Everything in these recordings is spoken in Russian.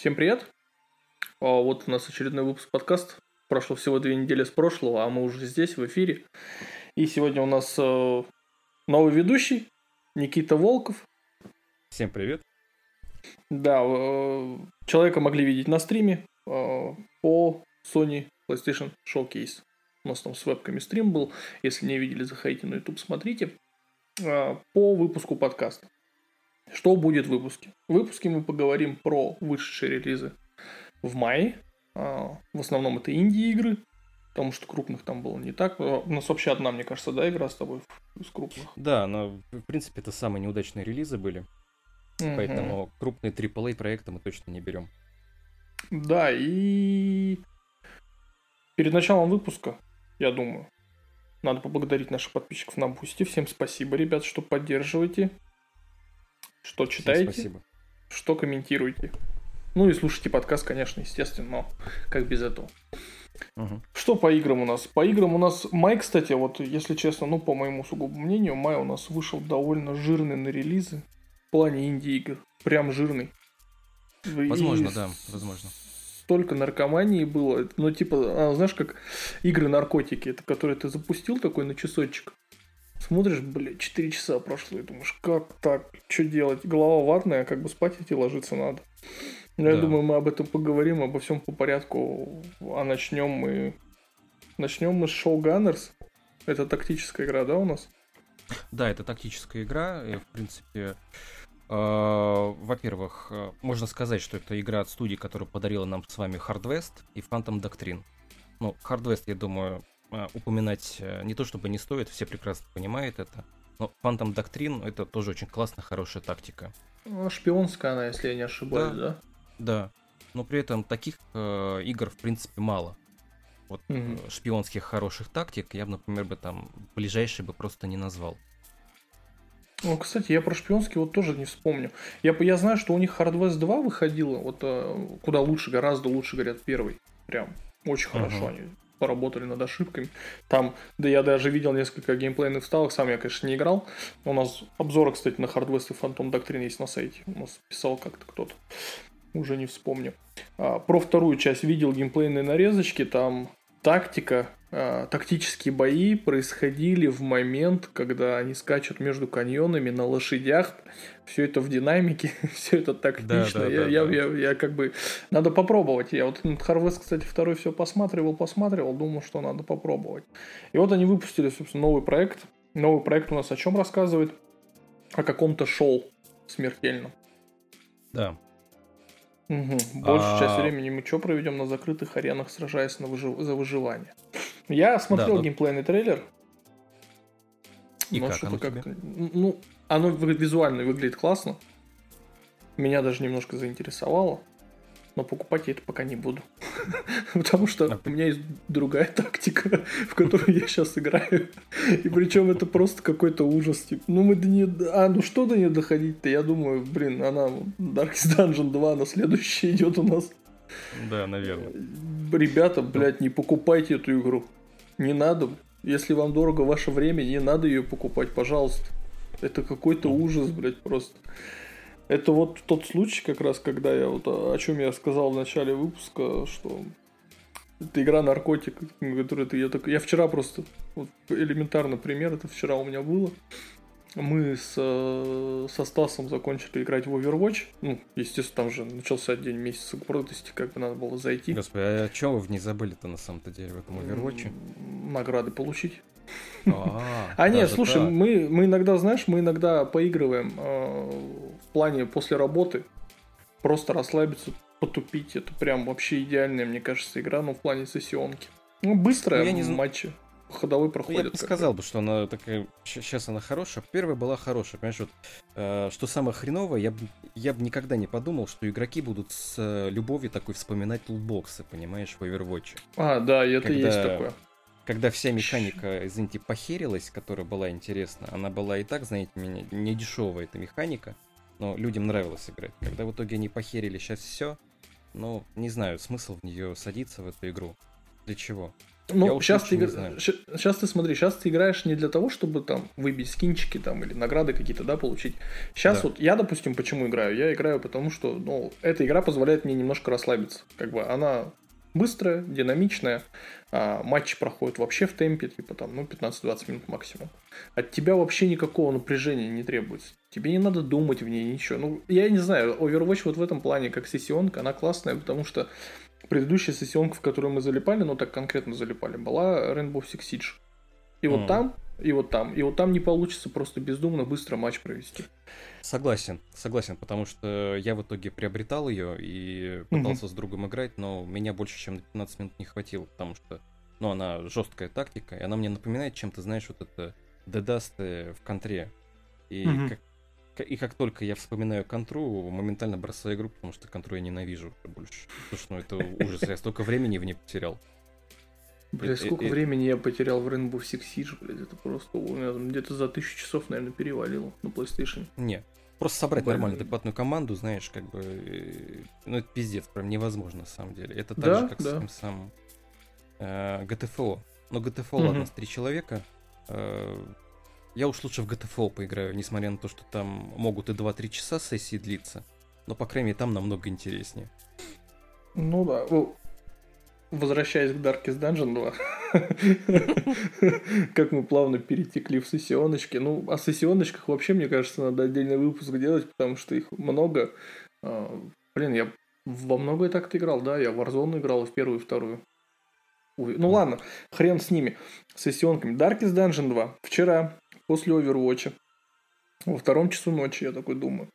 Всем привет! А, Вот у нас очередной выпуск подкаста. Прошло всего две недели с прошлого, а мы уже здесь, в эфире. И сегодня у нас э, новый ведущий, Никита Волков. Всем привет. Да, э, человека могли видеть на стриме э, по Sony PlayStation Showcase. У нас там с вебками стрим был. Если не видели, заходите на YouTube, смотрите. Э, По выпуску подкаста. Что будет в выпуске? В выпуске мы поговорим про вышедшие релизы в мае. А, В основном это инди-игры, потому что крупных там было не так. А, У нас вообще одна, мне кажется, да, игра с тобой из крупных. Да, но в принципе это самые неудачные релизы были, Мгм. поэтому крупные AAA проекты мы точно не берем. Да, и перед началом выпуска, я думаю, надо поблагодарить наших подписчиков на Boosty. Всем спасибо, ребят, что поддерживаете, что Всем читаете, спасибо. что комментируете. Ну и слушайте подкаст, конечно, естественно, но как без этого. Мгм. Что по играм у нас? По играм у нас май, кстати, вот если честно, ну по моему сугубому мнению, май у нас вышел довольно жирный на релизы в плане инди-игр. Прям жирный. И Возможно, да, возможно. Столько наркомании было. Ну, типа, а, знаешь, как игры-наркотики, это которые ты запустил такой на часочек. Смотришь, блядь, 4 часа прошло, и думаешь, как так, что делать? Голова ватная, как бы спать идти ложиться надо. Ну, я Да. думаю, мы об этом поговорим, обо всем по порядку. А начнем мы... Начнем мы с Show Gunners. Это тактическая игра, да, у нас? Да, это тактическая игра, и в принципе, э, во-первых, э, можно сказать, что это игра от студии, которая подарила нам с вами Hard West и Phantom Doctrine. Ну, Hard West, я думаю, упоминать э, не то чтобы не стоит, все прекрасно понимают это. Но Phantom Doctrine это тоже очень классная, хорошая тактика. Ну, Шпионская она, если я не ошибаюсь, да? Да. Но при этом таких э, игр, в принципе, мало. Вот э, Мгм. шпионских хороших тактик я бы, например, бы там ближайший бы просто не назвал. Ну, кстати, я про шпионский вот тоже не вспомню. Я, я знаю, что у них Hard West 2 выходило, вот э, куда лучше, гораздо лучше, говорят, первый. Прям очень Ага. хорошо они поработали над ошибками. Там, да я даже видел несколько геймплейных вставок, сам я, конечно, не играл. У нас обзоры, кстати, на Hard West и Phantom Doctrine есть на сайте. У нас писал как-то кто-то. Уже не вспомню. А, про вторую часть видел геймплейные нарезочки. Там тактика, тактические бои происходили в момент, когда они скачут между каньонами на лошадях. Все это в динамике, все это тактично. да, я, да, я, да. я, я как бы... Надо попробовать. Я вот Харвест, кстати, второй все посматривал, посматривал, думал, что надо попробовать. И вот они выпустили, собственно, новый проект. Новый проект у нас о чем рассказывает? О каком-то шоу смертельном. Да. Мгм. Большую А- часть времени мы что проведем на закрытых аренах, сражаясь на выжи- за выживание. Я смотрел но- геймплейный трейлер. И но как оно тебе? как-то- Ну, оно визуально выглядит классно. Меня даже немножко заинтересовало. Но покупать я это пока не буду. Потому что А у меня есть другая тактика, в которую я сейчас играю. И причем это просто какой-то ужас. Типа, ну мы до нее... А, ну что до нее доходить-то? Я думаю, блин, она Darkest Dungeon 2 на следующий идет у нас. Да, наверное. Ребята, блядь, не покупайте эту игру. Не надо. Если вам дорого ваше время, не надо ее покупать, пожалуйста. Это какой-то ужас, блядь, просто. Это вот тот случай, как раз, когда я вот о о чем я сказал в начале выпуска, что это игра наркотик, которую ты я так. Я вчера просто вот, элементарный пример, это вчера у меня было. Мы с, э, со Стасом закончили играть в Overwatch. Ну, естественно, там же начался день месяца гордости, как бы надо было зайти. Господи, а чего вы в ней забыли-то на самом-то деле в этом Overwatch? Награды получить. А, А нет, слушай, мы, мы иногда, знаешь, мы иногда поигрываем э, в плане после работы. Просто расслабиться, потупить. Это прям вообще идеальная, мне кажется, игра, ну, в плане сессионки. Ну, быстрая Ну, я не матчи. Ходовой Ну, проходит. я бы сказал бы, что она такая... Сейчас она хорошая. Первая была хорошая, понимаешь, вот... э, что самое хреновое, я бы я бы никогда не подумал, что игроки будут с э, любовью такой вспоминать лутбоксы, понимаешь, в Overwatch. А, да, и это Когда- есть такое. Когда вся механика, извините, похерилась, которая была интересна, она была и так, знаете, меня не дешевая эта механика, но людям нравилось играть. Когда в итоге они похерили сейчас все, ну, не знаю, смысл в нее садиться, в эту игру. Для чего? Ну, сейчас ты, сейчас ты смотри, сейчас ты играешь не для того, чтобы там выбить скинчики там или награды какие-то, да, получить. Сейчас да. вот я, допустим, почему играю? Я играю потому, что, ну, эта игра позволяет мне немножко расслабиться. Как бы она быстрая, динамичная, а матчи проходят вообще в темпе, типа там, ну, 15-20 минут максимум. От тебя вообще никакого напряжения не требуется. Тебе не надо думать в ней ничего. Ну, я не знаю, Overwatch вот в этом плане, как сессионка, она классная, потому что предыдущая сессионка, в которую мы залипали, ну так конкретно залипали, была Rainbow Six Siege. И mm. вот там, и вот там, и вот там не получится просто бездумно быстро матч провести. Согласен, согласен, потому что я в итоге приобретал ее и пытался mm-hmm. с другом играть, но меня больше, чем на 15 минут не хватило, потому что, ну, она жесткая тактика, и она мне напоминает чем-то, знаешь, вот это Дедасты в контре. И mm-hmm. как и как только я вспоминаю контру, моментально бросаю игру, потому что контру я ненавижу больше. Потому что ну, это ужас, я столько времени в ней потерял. Бля, сколько времени я потерял в Rainbow Six Siege, блядь, это просто у меня где-то за тысячу часов, наверное, перевалило на PlayStation. Не, просто собрать Блин. нормально адекватную команду, знаешь, как бы, ну это пиздец, прям невозможно на самом деле. Это так да, же, как да. с тем самым э, GTFO. Но GTFO, угу. ладно, с три человека, э, я уж лучше в GTFO поиграю, несмотря на то, что там могут и 2-3 часа сессии длиться. Но, по крайней мере, там намного интереснее. Ну да. Возвращаясь к Darkest Dungeon 2, как мы плавно перетекли в сессионочки. Ну, о сессионочках вообще, мне кажется, надо отдельный выпуск делать, потому что их много. А, блин, я во многое так-то играл, да, я в Warzone играл в первую и вторую. Ну ладно, хрен с ними, с сессионками. Darkest Dungeon 2. Вчера после Overwatch. Во втором часу ночи я такой думаю.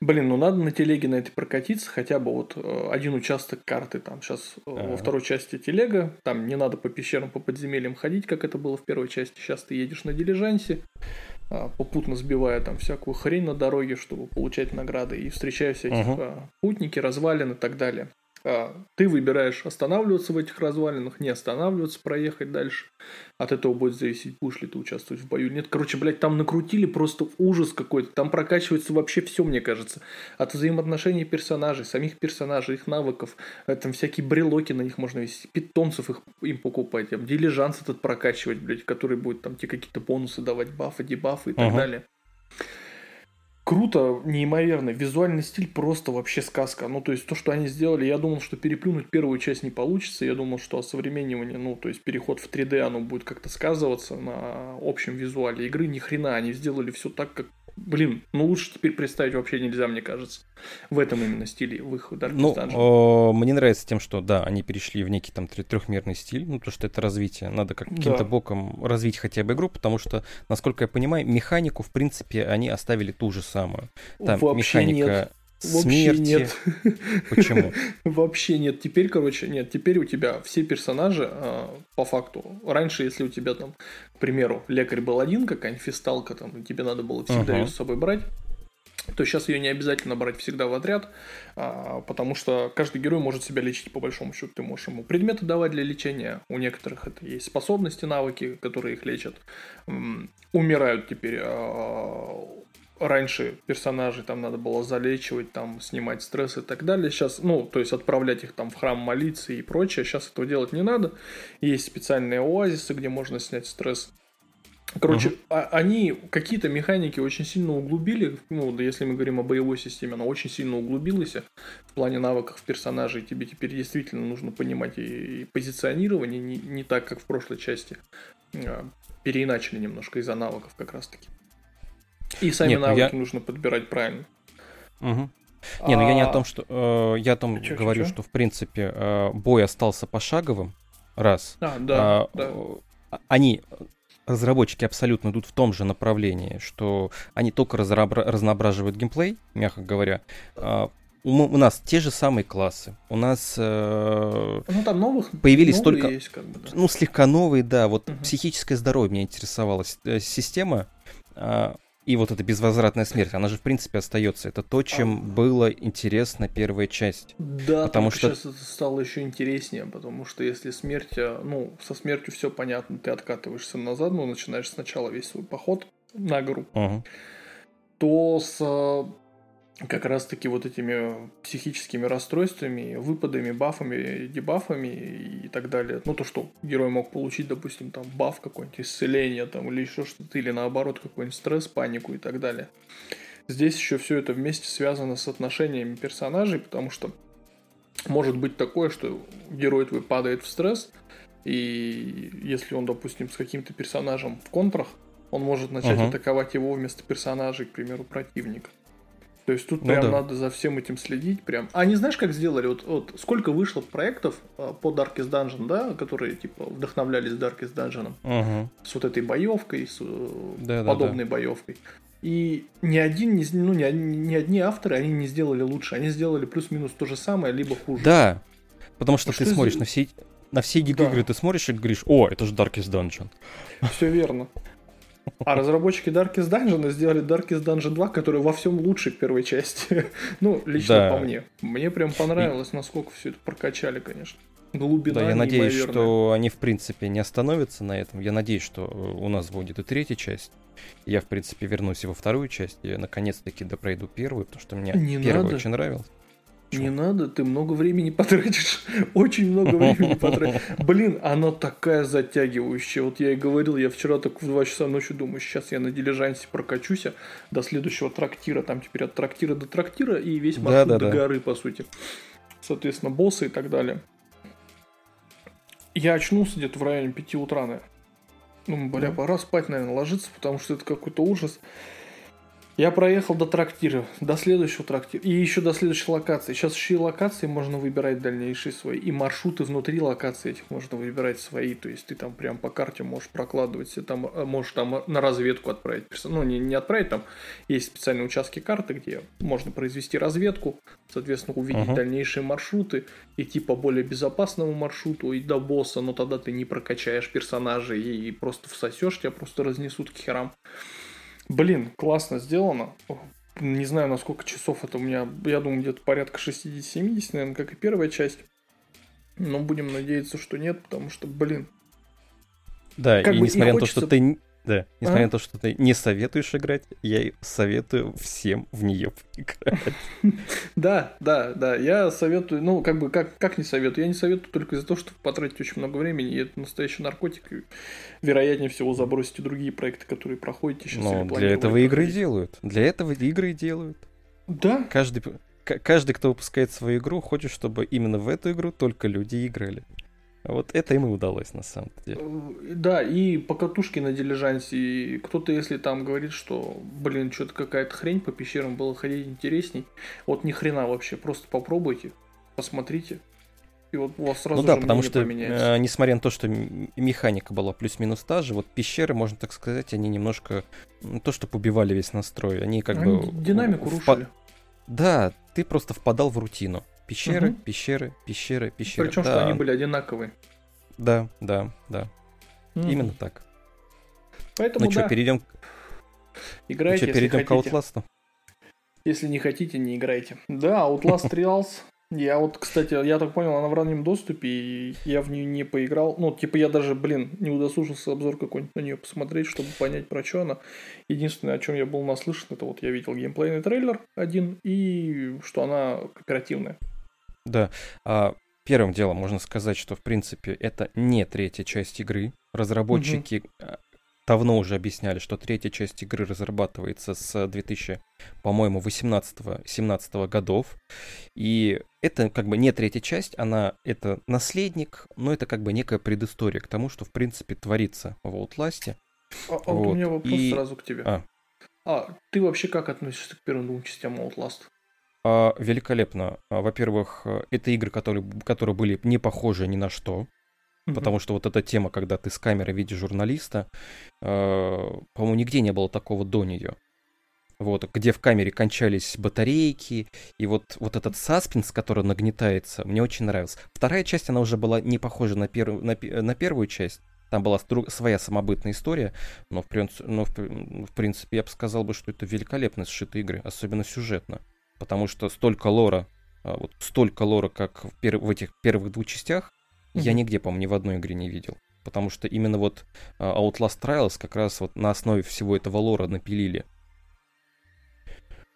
Блин, ну надо на телеге на этой прокатиться, хотя бы вот э, один участок карты там сейчас ага. во второй части телега, там не надо по пещерам, по подземельям ходить, как это было в первой части, сейчас ты едешь на дилижансе, а, попутно сбивая там всякую хрень на дороге, чтобы получать награды, и встречая всяких ага. путники, развалин и так далее. А, ты выбираешь останавливаться в этих развалинах, не останавливаться, проехать дальше. От этого будет зависеть, будешь ли ты участвовать в бою. Нет, короче, блядь, там накрутили просто ужас какой-то. Там прокачивается вообще все, мне кажется. От взаимоотношений персонажей, самих персонажей, их навыков. Там всякие брелоки на них можно вести, питомцев их, им покупать. Там, дилижанс этот прокачивать, блядь, который будет там тебе какие-то бонусы давать, бафы, дебафы и так uh-huh. далее круто, неимоверно. Визуальный стиль просто вообще сказка. Ну, то есть, то, что они сделали, я думал, что переплюнуть первую часть не получится. Я думал, что осовременивание, ну, то есть, переход в 3D, оно будет как-то сказываться на общем визуале игры. Ни хрена, они сделали все так, как Блин, ну лучше теперь представить вообще нельзя, мне кажется. В этом именно стиле, в их Dark Ну, о, мне нравится тем, что, да, они перешли в некий там трехмерный стиль, ну, то, что это развитие. Надо как каким-то да. боком развить хотя бы игру, потому что, насколько я понимаю, механику, в принципе, они оставили ту же самую. Там Вообще механика... Нет Вообще смерти. нет. Почему? Вообще нет. Теперь, короче, нет. Теперь у тебя все персонажи, а, по факту, раньше, если у тебя там, к примеру, лекарь был один, какая-нибудь фисталка, там, тебе надо было всегда ее с собой брать, то сейчас ее не обязательно брать всегда в отряд, а, потому что каждый герой может себя лечить по большому счету. Ты можешь ему предметы давать для лечения, у некоторых это есть способности, навыки, которые их лечат. Умирают теперь а, раньше персонажей там надо было залечивать, там снимать стресс и так далее. Сейчас, ну, то есть отправлять их там в храм молиться и прочее. Сейчас этого делать не надо. Есть специальные оазисы, где можно снять стресс. Короче, uh-huh. а, они какие-то механики очень сильно углубили. Ну, если мы говорим о боевой системе, она очень сильно углубилась в плане навыков персонажей. Тебе теперь действительно нужно понимать и, и позиционирование не, не так, как в прошлой части. А, переиначили немножко из-за навыков как раз-таки. И сами Нет, ну навыки я... нужно подбирать правильно. Угу. Не, ну я не о а, том, что э, я о том а говорю, чё, что в принципе э, бой остался пошаговым, раз. А, да, а, да. Они разработчики абсолютно идут в том же направлении, что они только разнообра- разноображивают геймплей, мягко говоря. А, у, у нас те же самые классы. У нас э, ну, там новых, появились только, есть, как бы, да. ну слегка новые, да. Вот угу. психическое здоровье меня интересовала э, система. Э, и вот эта безвозвратная смерть, она же в принципе остается. Это то, чем а... было интересно первая часть. Да, потому что сейчас это стало еще интереснее, потому что если смерть, э, ну, со смертью все понятно, ты откатываешься назад, ну, начинаешь сначала весь свой поход на гору, угу. то с как раз-таки вот этими психическими расстройствами, выпадами, бафами, дебафами и так далее. Ну, то, что герой мог получить, допустим, там, баф какой-нибудь, исцеление там, или еще что-то, или наоборот, какой-нибудь стресс, панику и так далее. Здесь еще все это вместе связано с отношениями персонажей, потому что может быть такое, что герой твой падает в стресс, и если он, допустим, с каким-то персонажем в контрах, он может начать uh-huh. атаковать его вместо персонажей, к примеру, противника. То есть тут ну, прям да. надо за всем этим следить. Прям. А не знаешь, как сделали? Вот, вот сколько вышло проектов а, по Darkest Dungeon, да, которые типа вдохновлялись Darkest Dungeon. Угу. С вот этой боевкой, с э, да, подобной да, да. боевкой. И ни один, ну, ни, ни одни авторы они не сделали лучше. Они сделали плюс-минус то же самое, либо хуже. Да. Потому что ты что смотришь на все, на все гига игры, ты смотришь и говоришь, о, это же Darkest Dungeon. Все верно. А разработчики Darkest Dungeon сделали Darkest Dungeon 2, который во всем лучше первой части. ну, лично да. по мне. Мне прям понравилось, насколько все это прокачали, конечно. Глубина Да, я надеюсь, что они, в принципе, не остановятся на этом. Я надеюсь, что у нас будет и третья часть. Я, в принципе, вернусь и во вторую часть. И наконец-таки допройду первую, потому что мне не первая надо. очень нравилась. Не надо, ты много времени потратишь. Очень много времени потратишь. Блин, она такая затягивающая. Вот я и говорил, я вчера так в 2 часа ночи думаю, сейчас я на дилижансе прокачусь до следующего трактира. Там теперь от трактира до трактира и весь маршрут да, да, до да. горы, по сути. Соответственно, боссы и так далее. Я очнулся где-то в районе 5 утра, наверное. Ну, бля, пора спать, наверное, ложиться, потому что это какой-то ужас. Я проехал до трактира, до следующего трактира, и еще до следующей локации. Сейчас еще и локации можно выбирать дальнейшие свои, и маршруты внутри локации этих можно выбирать свои, то есть ты там прям по карте можешь прокладывать, себе там э, можешь там на разведку отправить, ну не, не отправить, там есть специальные участки карты, где можно произвести разведку, соответственно увидеть uh-huh. дальнейшие маршруты, идти по более безопасному маршруту и до босса, но тогда ты не прокачаешь персонажей и просто всосешь, тебя просто разнесут к херам. Блин, классно сделано. Не знаю, на сколько часов это у меня. Я думаю, где-то порядка 60-70, наверное, как и первая часть. Но будем надеяться, что нет, потому что, блин. Да, и несмотря и на то, что ты да, несмотря а? на то, что ты не советуешь играть, я советую всем в нее играть. Да, да, да, я советую, ну, как бы, как, как не советую? Я не советую только из-за того, что потратить очень много времени, и это настоящий наркотик, и вероятнее всего забросите другие проекты, которые проходите сейчас. Ну, для этого игры делают, для этого игры делают. Да? Каждый, каждый, кто выпускает свою игру, хочет, чтобы именно в эту игру только люди играли. Вот это им и удалось на самом деле. Э, да, и по катушке на дилижансе. Кто-то, если там говорит, что, блин, что-то какая-то хрень по пещерам было ходить интересней. Вот ни хрена вообще, просто попробуйте, посмотрите. И вот у вас сразу ну да, потому что, э, несмотря на то, что механика была плюс-минус та же, вот пещеры, можно так сказать, они немножко то, что побивали весь настрой. Они как они бы... Динамику в... рушили. Да, ты просто впадал в рутину. Пещеры, угу. пещеры, пещеры, пещеры. Причем, да. что они были одинаковые. Да, да, да. Угу. Именно так. Поэтому, ну да. что, перейдем... Играйте, ну что, перейдем к Outlast? Если не хотите, не играйте. Да, Outlast Trials я вот, кстати, я так понял, она в раннем доступе, и я в нее не поиграл. Ну, типа, я даже, блин, не удосужился обзор какой-нибудь на нее посмотреть, чтобы понять, про что она. Единственное, о чем я был наслышан, это вот я видел геймплейный трейлер один, и что она кооперативная. Да. А, первым делом можно сказать, что, в принципе, это не третья часть игры. Разработчики угу давно уже объясняли, что третья часть игры разрабатывается с 2000, по-моему, 18-17 годов. И это как бы не третья часть, она это наследник, но это как бы некая предыстория к тому, что в принципе творится в Outlast. А, а вот у меня вопрос и... сразу к тебе. А. а, ты вообще как относишься к первым двум частям Outlast? А, великолепно. А, во-первых, это игры, которые, которые были не похожи ни на что. Mm-hmm. Потому что вот эта тема, когда ты с камеры видишь журналиста, э, по-моему, нигде не было такого до нее. Вот, где в камере кончались батарейки, и вот, вот этот саспенс, который нагнетается, мне очень нравился. Вторая часть, она уже была не похожа на, пер, на, на первую часть, там была своя самобытная история, но, в, но в, в принципе я бы сказал, бы, что это великолепно сшитые игры, особенно сюжетно. Потому что столько лора, а, вот столько лора, как в, пер, в этих первых двух частях, я нигде, по-моему, ни в одной игре не видел. Потому что именно вот uh, Outlast Trials как раз вот на основе всего этого лора напилили.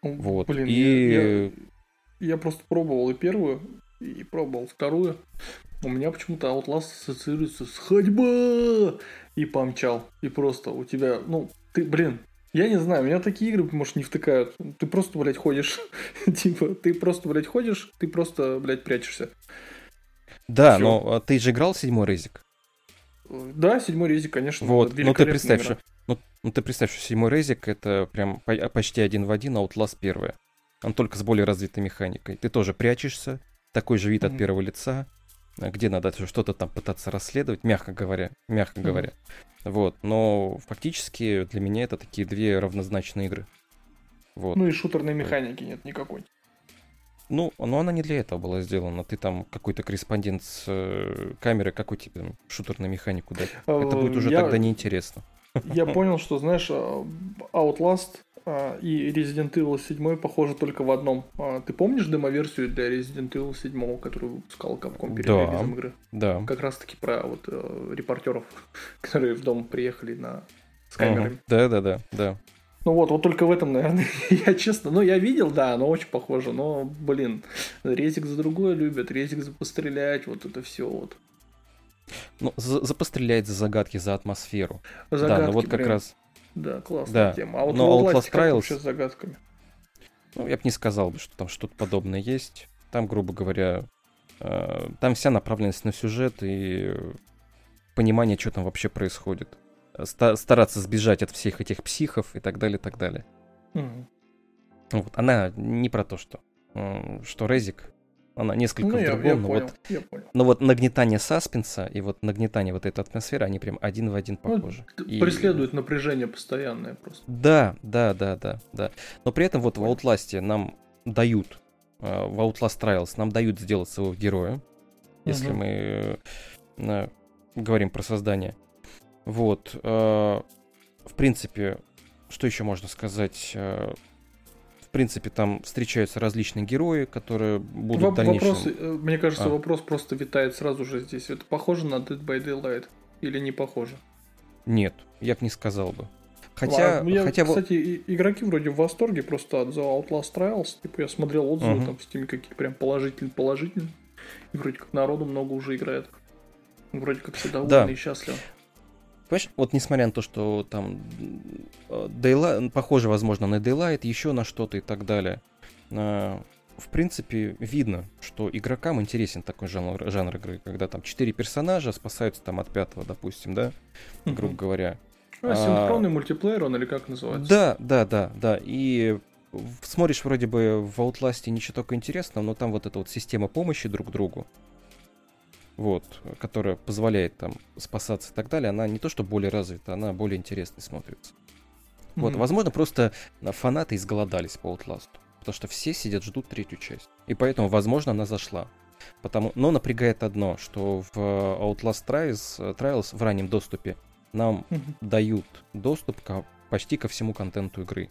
Вот. Блин, и... я, я, я просто пробовал и первую, и пробовал вторую. У меня почему-то Outlast ассоциируется с ходьба и помчал. И просто у тебя, ну, ты, блин, я не знаю, меня такие игры, может, не втыкают. Ты просто, блядь, ходишь. типа, ты просто, блядь, ходишь, ты просто, блядь, прячешься. Да, Всё. но а, ты же играл седьмой резик. Да, седьмой резик, конечно. Вот, ну ты представь, что, ну, ну ты представь, что седьмой резик это прям по- почти один в один Outlast первая. Он только с более развитой механикой. Ты тоже прячешься, такой же вид от Мгм. первого лица, а, где надо что-то там пытаться расследовать, мягко говоря, мягко Мгм. говоря. Вот, но фактически для меня это такие две равнозначные игры. Вот. Ну и шутерной механики нет никакой. Ну, но она не для этого была сделана. Ты там какой-то корреспондент с э, камеры, какой тебе там шутер на механику дать. Это будет уже Э, Я- тогда неинтересно. Я понял, что, знаешь, а, Outlast и Resident Evil 7 похожи только в одном. А, Ты помнишь демоверсию для Resident Evil 7, которую выпускал Capcom перед Да. релизом игры? Да. Как раз таки про вот э, репортеров, которые в дом приехали на с камерами. Ага. Да, да, да, да. Ну вот, вот только в этом, наверное, я честно, ну я видел, да, оно очень похоже, но, блин, резик за другое любят, резик за пострелять, вот это все вот. Ну, за, за пострелять, за загадки, за атмосферу. да, Загадки, ну вот как блин. раз. Да, классная Да. тема. А вот Но Outlast Outlast Trials- вообще с загадками? Ну, я бы не сказал что там что-то подобное есть. Там, грубо говоря, э, там вся направленность на сюжет и э, понимание, что там вообще происходит. Ста- стараться сбежать от всех этих психов и так далее, так далее. Мгм. Вот, она не про то, что, м, что Резик, она несколько Ну, в я, другом, я но понял, вот, я понял. но вот нагнетание саспенса и вот нагнетание вот этой атмосферы, они прям один в один Ну, похожи. т- И- Преследует напряжение постоянное просто. Да, да, да, да, да. Но при этом вот в Outlast нам дают, э, в Outlast Trials нам дают сделать своего героя, если Мгм. мы э, на- говорим про создание. Вот. э, В принципе, что еще можно сказать? В принципе, там встречаются различные герои, которые будут Воп- в дальнейшем... Вопрос, э, мне кажется, А. вопрос просто витает сразу же здесь. Это похоже на Dead by Daylight или не похоже? Нет, я бы не сказал бы. Хотя, Ладно, я, хотя вот- кстати, и- игроки вроде в восторге просто от The Outlast Trials. Типа я смотрел отзывы Мгм. там в стиме какие прям положительные, положительные. И вроде как народу много уже играет. Вроде как все довольны Да. и счастливы. Понимаешь, вот несмотря на то, что там э, Daylight, похоже, возможно, на Daylight, еще на что-то и так далее, э, в принципе, видно, что игрокам интересен такой жанр, жанр игры, когда там четыре персонажа спасаются там от пятого, допустим, да, грубо говоря. А, синхронный мультиплеер он или как называется? Да, да, да, да. И смотришь вроде бы в Outlast ничего такого интересного, но там вот эта вот система помощи друг другу, вот, которая позволяет там спасаться и так далее, она не то что более развита, она более интересной смотрится. Вот, Мгм. возможно, просто а, фанаты изголодались по Outlast, потому что все сидят, ждут третью часть. И поэтому, возможно, она зашла. Потому... Но напрягает одно, что в э, Outlast Trials, э, Trials в раннем доступе нам Мгм. дают доступ ко- почти ко всему контенту игры.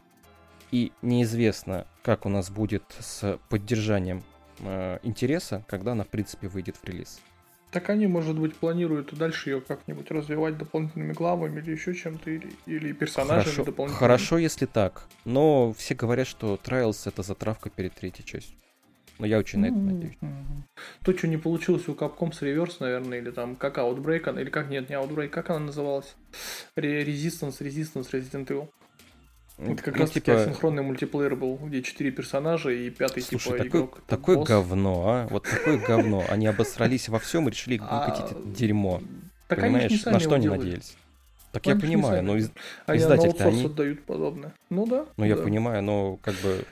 И неизвестно, как у нас будет с поддержанием э, интереса, когда она, в принципе, выйдет в релиз. Так они, может быть, планируют и дальше ее как-нибудь развивать дополнительными главами или еще чем-то, или, или персонажами Хорошо, дополнительными. хорошо, если так. Но все говорят, что Trials это затравка перед третьей частью. Но я очень на это надеюсь. То, что не получилось у Capcom с Reverse, наверное, или там как Outbreak, или как, нет, не Outbreak, как она называлась? Resistance, Resistance, Resident Evil. Это как Ну, раз типа, асинхронный мультиплеер был, где четыре персонажа и пятый Слушай, типа такой, игрок. такое босс. говно, а? Вот такое говно. Они обосрались во всем и решили А, выкатить это дерьмо. Понимаешь, на что они надеялись? Так я понимаю, но на издатель-то они- отдают подобное. Ну да. Ну, я понимаю, но как бы...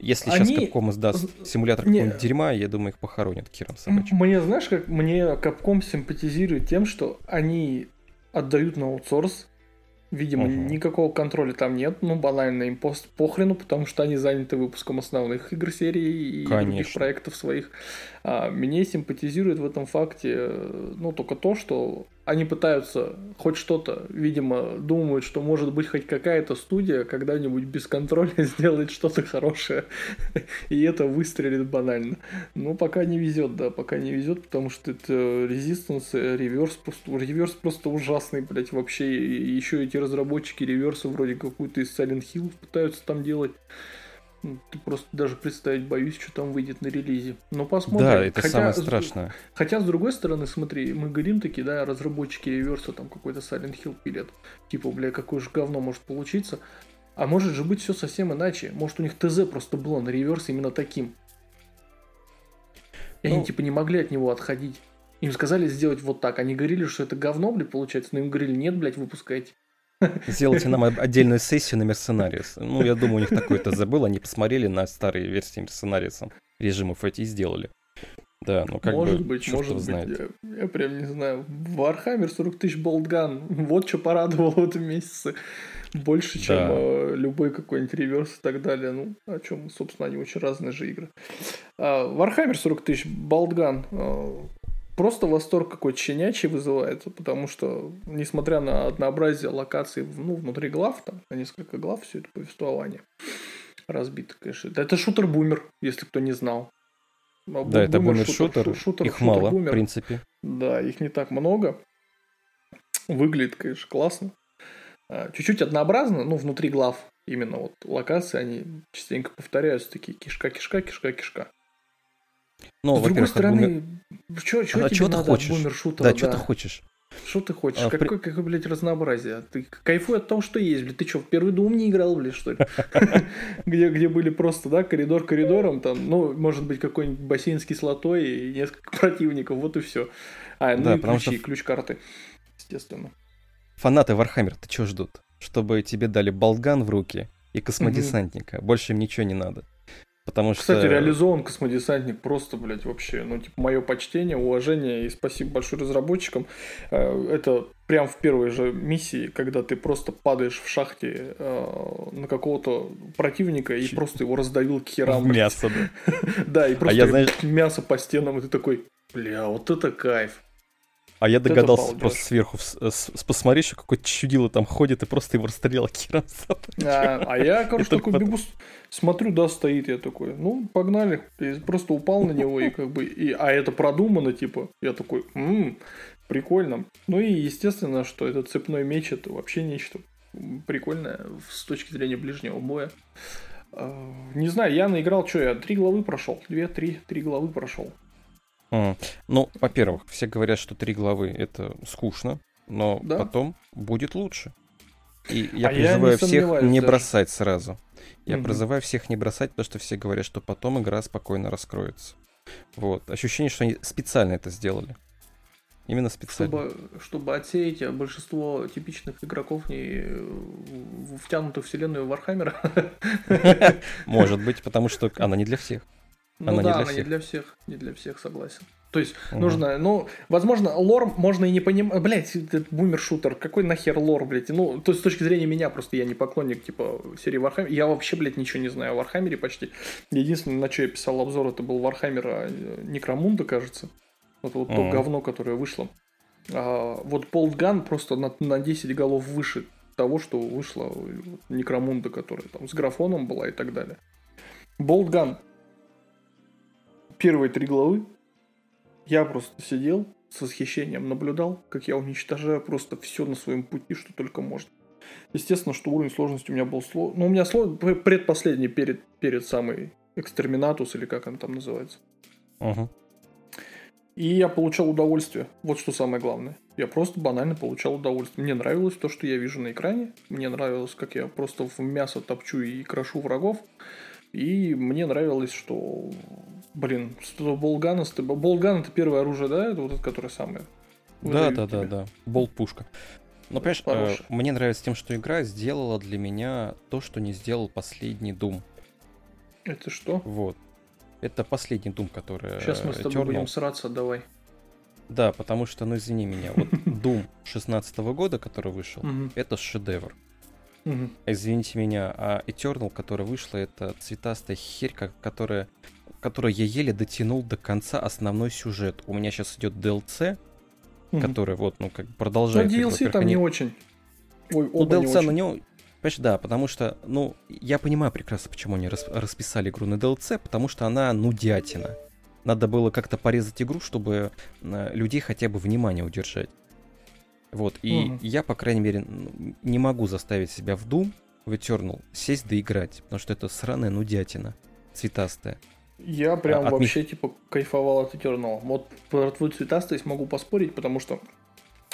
Если сейчас Capcom издаст симулятор какого-нибудь дерьма, я думаю, их похоронят Киром собачьим. Мне, знаешь, как мне Capcom симпатизирует тем, что они отдают на аутсорс. Видимо, Мгм. никакого контроля там нет. Ну, банально им пост похрену, потому что они заняты выпуском основных игр серии и других Конечно. проектов своих. А, мне симпатизирует в этом факте, э, ну, только то, что они пытаются хоть что-то, видимо, думают, что может быть хоть какая-то студия когда-нибудь без контроля сделает что-то хорошее, и это выстрелит банально. Ну, пока не везет, да, пока не везет, потому что это Resistance, реверс просто, реверс просто ужасный, блядь, вообще. Еще эти разработчики реверса вроде какую-то из Silent Hill пытаются там делать. Ты просто даже представить боюсь, что там выйдет на релизе. Но посмотрим. Да, это Хотя, самое с- страшное. Хотя, с другой стороны, смотри, мы говорим такие, да, разработчики реверса там какой-то Silent Hill пилят. Типа, бля, какое же говно может получиться. А может же быть все совсем иначе. Может у них ТЗ просто было на реверс именно таким. И Ну- они типа не могли от него отходить. Им сказали сделать вот так. Они говорили, что это говно, блядь, получается. Но им говорили, нет, блядь, выпускайте. Сделайте нам отдельную сессию на Мерсенариус. Ну, я думаю, у них такой ТЗ был. Они посмотрели на старые версии Мерсенариуса режимов эти и сделали. Да, ну как может бы, быть, может быть. знает. Я, я прям не знаю. Warhammer 40 тысяч болтган. Вот что порадовало в этом месяце. Больше, чем Да. э, любой какой-нибудь реверс и так далее. Ну, о чем, собственно, они очень разные же игры. А, Warhammer 40 тысяч болтган. Просто восторг какой-то щенячий вызывает, потому что, несмотря на однообразие локаций ну, внутри глав, там, на несколько глав все это повествование разбито, конечно. Да, Это шутер-бумер, если кто не знал. А Да, это бумер, бумер-шутер, шу- шутер, их мало, в шутер-бумер. принципе. Да, их не так много. Выглядит, конечно, классно. А, Чуть-чуть однообразно, ну, внутри глав именно вот локации, они частенько повторяются, такие кишка, кишка, кишка, кишка. Ну, С другой от бумер- стороны, что А тебе чё ты надо хочешь? от бумер-шутера? Да, что ты хочешь? Что ты хочешь? А, при- какое, какое, блядь, разнообразие? Ты кайфуй от того, что есть, блядь. Ты что, в первый Doom не играл, блядь, что ли? где, где были просто, да, коридор коридором, там, ну, может быть, какой-нибудь бассейн с кислотой и несколько противников, вот и все. А, ну Да, и ключи, что- ключ-карты, естественно. Фанаты Warhammer, ты чего ждут? Чтобы тебе дали болтган в руки и космодесантника. Больше им ничего не надо. Потому что... Кстати, реализован космодесантник просто, блядь, вообще, ну, типа, мое почтение, уважение и спасибо большое разработчикам. Э, Это прям в первой же миссии, когда ты просто падаешь в шахте э, на какого-то противника и Ч- просто его раздавил к херам. мясо, да. Да, и просто я, знаешь- мясо по стенам, и ты такой, бля, вот это кайф. А я догадался балдеж. просто сверху с- с- с- посмотреть, что какой-то чудило там ходит и просто его расстрелял Киром А, а я, короче, такой потом- бегу, смотрю, да, стоит, я такой, ну, погнали. И просто упал на него, и как бы, и, а это продумано, типа, я такой, «М, прикольно. Ну и естественно, что этот цепной меч, это вообще нечто прикольное с точки зрения ближнего боя. А, Не знаю, я наиграл, что я, три главы прошел, две, три, три главы прошел. М. Ну, во-первых, все говорят, что три главы это скучно, но Да. потом будет лучше. И я А я призываю не всех не даже. бросать сразу. Я Мгм. призываю всех не бросать, потому что все говорят, что потом игра спокойно раскроется. Вот. Ощущение, что они специально это сделали. Именно специально. Чтобы, чтобы отсеять большинство типичных игроков, не втянутых в вселенную Warhammer а. Может быть, потому что она не для всех. Ну Она не да, для она не всех. для всех, не для всех, согласен. То есть Мгм. нужно, ну, возможно, lore можно и не понимать. Блять, этот boomer shooter, какой нахер lore, блядь? Ну, то есть с точки зрения меня, просто я не поклонник, типа, серии Warhammer. Я вообще, блядь, ничего не знаю о Warhammer е почти. Единственное, на что я писал обзор, это был Warhammer э, Necromunda, кажется. Вот, вот то Мгм. говно, которое вышло. А, вот Boltgun просто на, на 10 голов выше того, что вышло Некромунда, которая там с графоном была и так далее. Болтган. Первые три главы я просто сидел с восхищением, наблюдал, как я уничтожаю просто все на своем пути, что только можно. Естественно, что уровень сложности у меня был сложный. Ну, у меня сло... предпоследний перед, перед самой Экстерминатус, или как он там называется. Мгм. И я получал удовольствие. Вот что самое главное. Я просто банально получал удовольствие. Мне нравилось то, что я вижу на экране. Мне нравилось, как я просто в мясо топчу и крошу врагов. И мне нравилось, что, блин, что Болган, Болган это первое оружие, да? Это вот это, которое самое. Да, да, да, тебе. да. Болт-пушка. Но, понимаешь, э, мне нравится тем, что игра сделала для меня то, что не сделал последний Doom. Это что? Вот. Это последний Doom, который... Сейчас мы э, с тобой Eternal. будем сраться, давай. Да, потому что, ну извини меня, вот Doom 16 года, который вышел, это шедевр. Извините меня, а Eternal, которая вышла, это цветастая херь, которая, которую я еле дотянул до конца основной сюжет. У меня сейчас идет DLC, Мгм. который вот, ну, как Ну, продолжает. игру. DLC Во-первых, там они- не очень. Ой, Ну, оба не DLC на очень. него... Понимаешь, да, потому что, ну, я понимаю прекрасно, почему они рас- расписали игру на DLC, потому что она нудятина. Надо было как-то порезать игру, чтобы э, людей хотя бы внимание удержать. Вот, и Мгм. я, по крайней мере, ну, не могу заставить себя в Doom в Eternal сесть да играть, потому что это сраная нудятина, цветастая. Я прям а, вообще, них... типа, кайфовал от Eternal. Вот про твою цветастость могу поспорить, потому что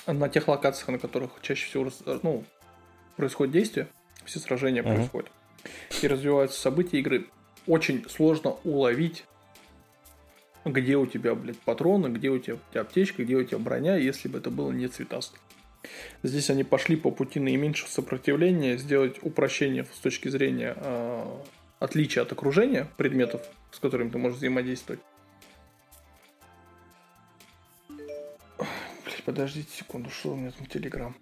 на тех локациях, на которых чаще всего ну, происходит действие, все сражения uh-huh. происходят, и развиваются события игры, очень сложно уловить, где у тебя, блядь, патроны, где у тебя, у тебя аптечка, где у тебя броня, если бы это было не цветасто. Здесь они пошли по пути наименьшего сопротивления, сделать упрощение с точки зрения э, отличия от окружения предметов, с которыми ты можешь взаимодействовать. Блять, подождите секунду, что у меня там Телеграм?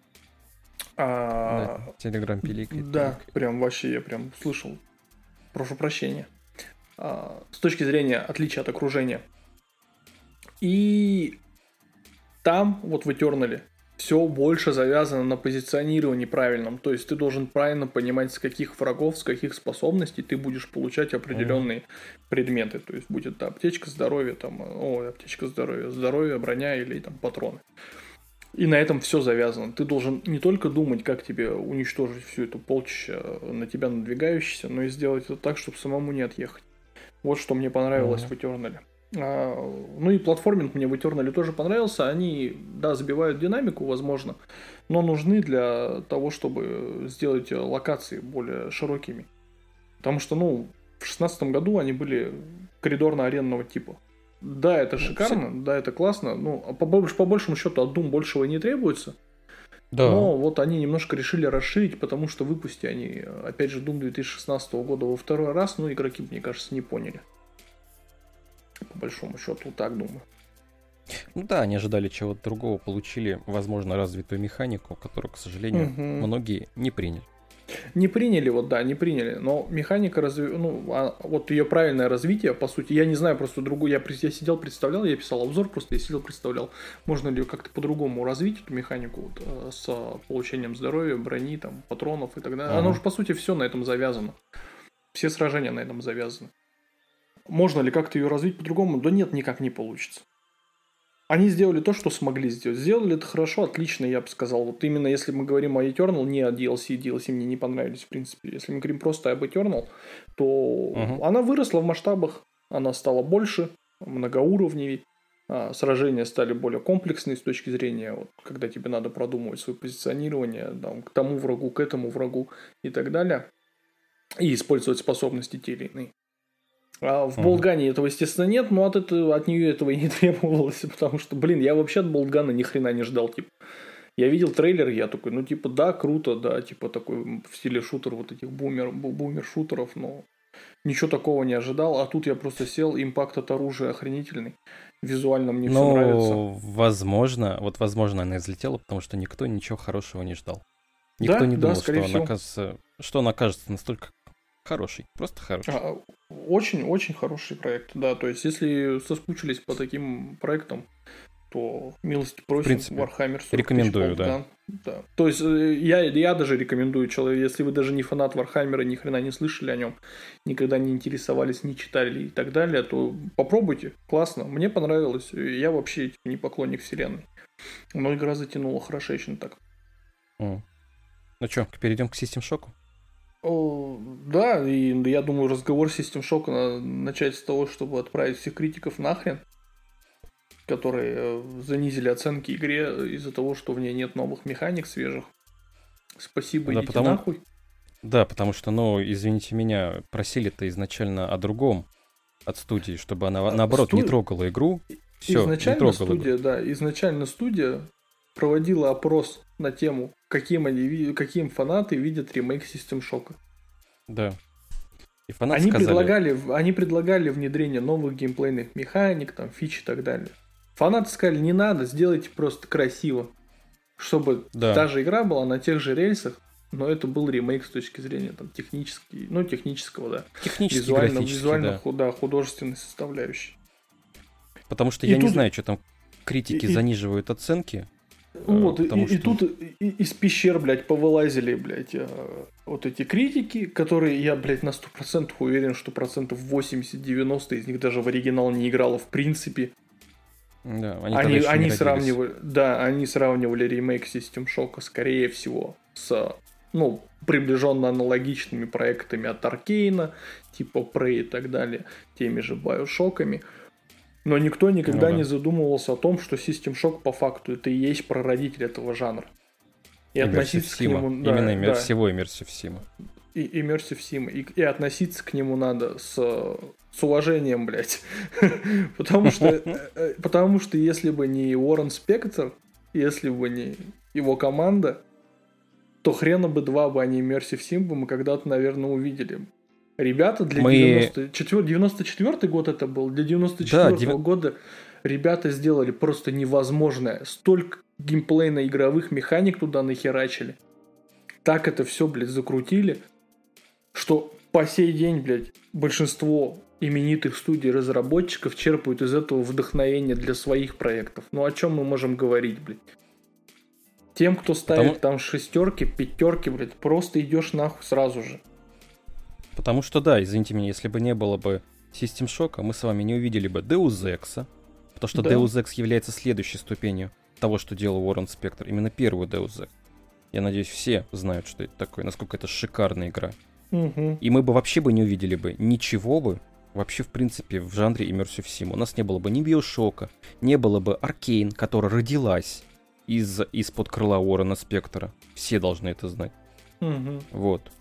А, да, Телеграм пиликает. Да, пиликает. прям вообще я прям слышал. Прошу прощения. А, с точки зрения отличия от окружения. И там, вот в Eternal, все больше завязано на позиционировании правильном. То есть ты должен правильно понимать, с каких врагов, с каких способностей ты будешь получать определенные mm-hmm. предметы. То есть будет да, аптечка здоровья, там, о, аптечка здоровья, здоровье, броня или там патроны. И на этом все завязано. Ты должен не только думать, как тебе уничтожить всю эту полчища на тебя надвигающуюся, но и сделать это так, чтобы самому не отъехать. Вот что мне понравилось mm-hmm. в Eternal. А, ну и платформинг мне в Eternal тоже понравился. Они, да, сбивают динамику, возможно, но нужны для того, чтобы сделать локации более широкими. Потому что, ну, в шестнадцатом году они были коридорно-аренного типа. Да, это шикарно, да, это классно. Ну, а по, по большему счету от Doom большего не требуется. Да. Но вот они немножко решили расширить, потому что выпусти они, опять же, Doom 2016 года во второй раз, ну, игроки, мне кажется, не поняли. По большому счету, так думаю. Ну да, они ожидали чего-то другого, получили, возможно, развитую механику, которую, к сожалению, угу. многие не приняли. Не приняли, вот да, не приняли. Но механика разви... ну, а, вот ее правильное развитие, по сути, я не знаю просто другую. Я, я сидел, представлял, я писал обзор, просто я сидел, представлял, можно ли как-то по-другому развить эту механику вот, э, с получением здоровья, брони, там, патронов и так далее. Ага. Оно же, по сути, все на этом завязано. Все сражения на этом завязаны. Можно ли как-то ее развить по-другому? Да нет, никак не получится. Они сделали то, что смогли сделать. Сделали это хорошо, отлично, я бы сказал. Вот именно если мы говорим о Eternal, не о DLC, DLC мне не понравились, в принципе. Если мы говорим просто об Eternal, то угу. она выросла в масштабах, она стала больше, многоуровневей. А, сражения стали более комплексные с точки зрения, вот, когда тебе надо продумывать свое позиционирование там, к тому врагу, к этому врагу и так далее. И использовать способности те или иные. А в Болтгане этого, естественно, нет, но от, этого, от нее этого и не требовалось, потому что, блин, я вообще от Болтгана ни хрена не ждал, типа. Я видел трейлер, я такой, ну, типа, да, круто, да, типа, такой в стиле шутер, вот этих бумер, бумер-шутеров, но ничего такого не ожидал, а тут я просто сел, импакт от оружия охренительный, визуально мне ну, все нравится. возможно, вот возможно она излетела, потому что никто ничего хорошего не ждал. Никто да, не думал, да, что, она окажется, что она окажется настолько Хороший, просто хороший. Очень-очень а, хороший проект, да. То есть, если соскучились по таким проектам, то милости просим, в принципе, Warhammer 40 Рекомендую, да. да. То есть, э, я, я даже рекомендую человеку, если вы даже не фанат Warhammer а, ни хрена не слышали о нем, никогда не интересовались, не читали и так далее, то попробуйте, классно. Мне понравилось, я вообще не поклонник вселенной. Но игра затянула хорошечно так. Mm. Ну что, перейдем к System Shock? Да, и я думаю, разговор System Shock надо начать с того, чтобы отправить всех критиков нахрен, которые э, занизили оценки игре из-за того, что в ней нет новых механик свежих. Спасибо, да, идите потому... нахуй. Да, потому что, ну, извините меня, просили-то изначально о другом от студии, чтобы она, наоборот, Студ... не трогала игру. Все, изначально не трогала студия, игру. да, изначально студия проводила опрос на тему, каким, они, каким фанаты видят ремейк System Shock. Да. И фанаты они, сказали... предлагали, они предлагали внедрение новых геймплейных механик, там, фич и так далее. Фанаты сказали, не надо, сделайте просто красиво. Чтобы да. та же игра была на тех же рельсах, но это был ремейк с точки зрения там, технический, ну, технического, да. Технически, визуально, визуально да. да, художественной составляющей. Потому что и я тут... не знаю, что там критики и, заниживают оценки. Вот, и, что... и тут из пещер, блядь, повылазили, блядь, э, вот эти критики, которые я, блядь, на 100% уверен, что процентов 80-90 из них даже в оригинал не играло в принципе. Да, они, они, они сравнивали, да, они сравнивали ремейк System Shock, скорее всего, с ну, приближенно аналогичными проектами от Аркейна, типа Prey и так далее, теми же Байошоками. Но никто никогда ну, да. не задумывался о том, что System Shock по факту это и есть прародитель этого жанра. И относиться к нему... Да, Именно имер... да. всего Immersive Sim. И Immersive Sim. И, и относиться к нему надо с, с уважением, блядь. потому, что, э, э, потому что если бы не Уоррен Спектр, если бы не его команда, то хрена бы два бы, не Immersive Sim бы мы когда-то, наверное, увидели. Ребята для мы... 94, 94 год это был, для 94 да, 9... года ребята сделали просто невозможное. Столько геймплейно-игровых механик туда нахерачили. Так это все, блядь, закрутили, что по сей день, блядь, большинство именитых студий разработчиков черпают из этого вдохновение для своих проектов. Ну о чем мы можем говорить, блядь? Тем, кто ставит Потому... там шестерки, пятерки, блядь, просто идешь нахуй сразу же. Потому что да, извините меня, если бы не было бы System Shock, мы с вами не увидели бы Deus Ex, потому что да. Deus Ex является следующей ступенью того, что делал Уоррен Спектр, именно первую Deus Ex. Я надеюсь, все знают, что это такое, насколько это шикарная игра. Угу. И мы бы вообще бы не увидели бы ничего бы, вообще, в принципе, в жанре Immersive Sim. У нас не было бы ни Биошока, не было бы Аркейн, которая родилась из, из-под крыла Уоррена Спектора. Все должны это знать. Угу. Вот.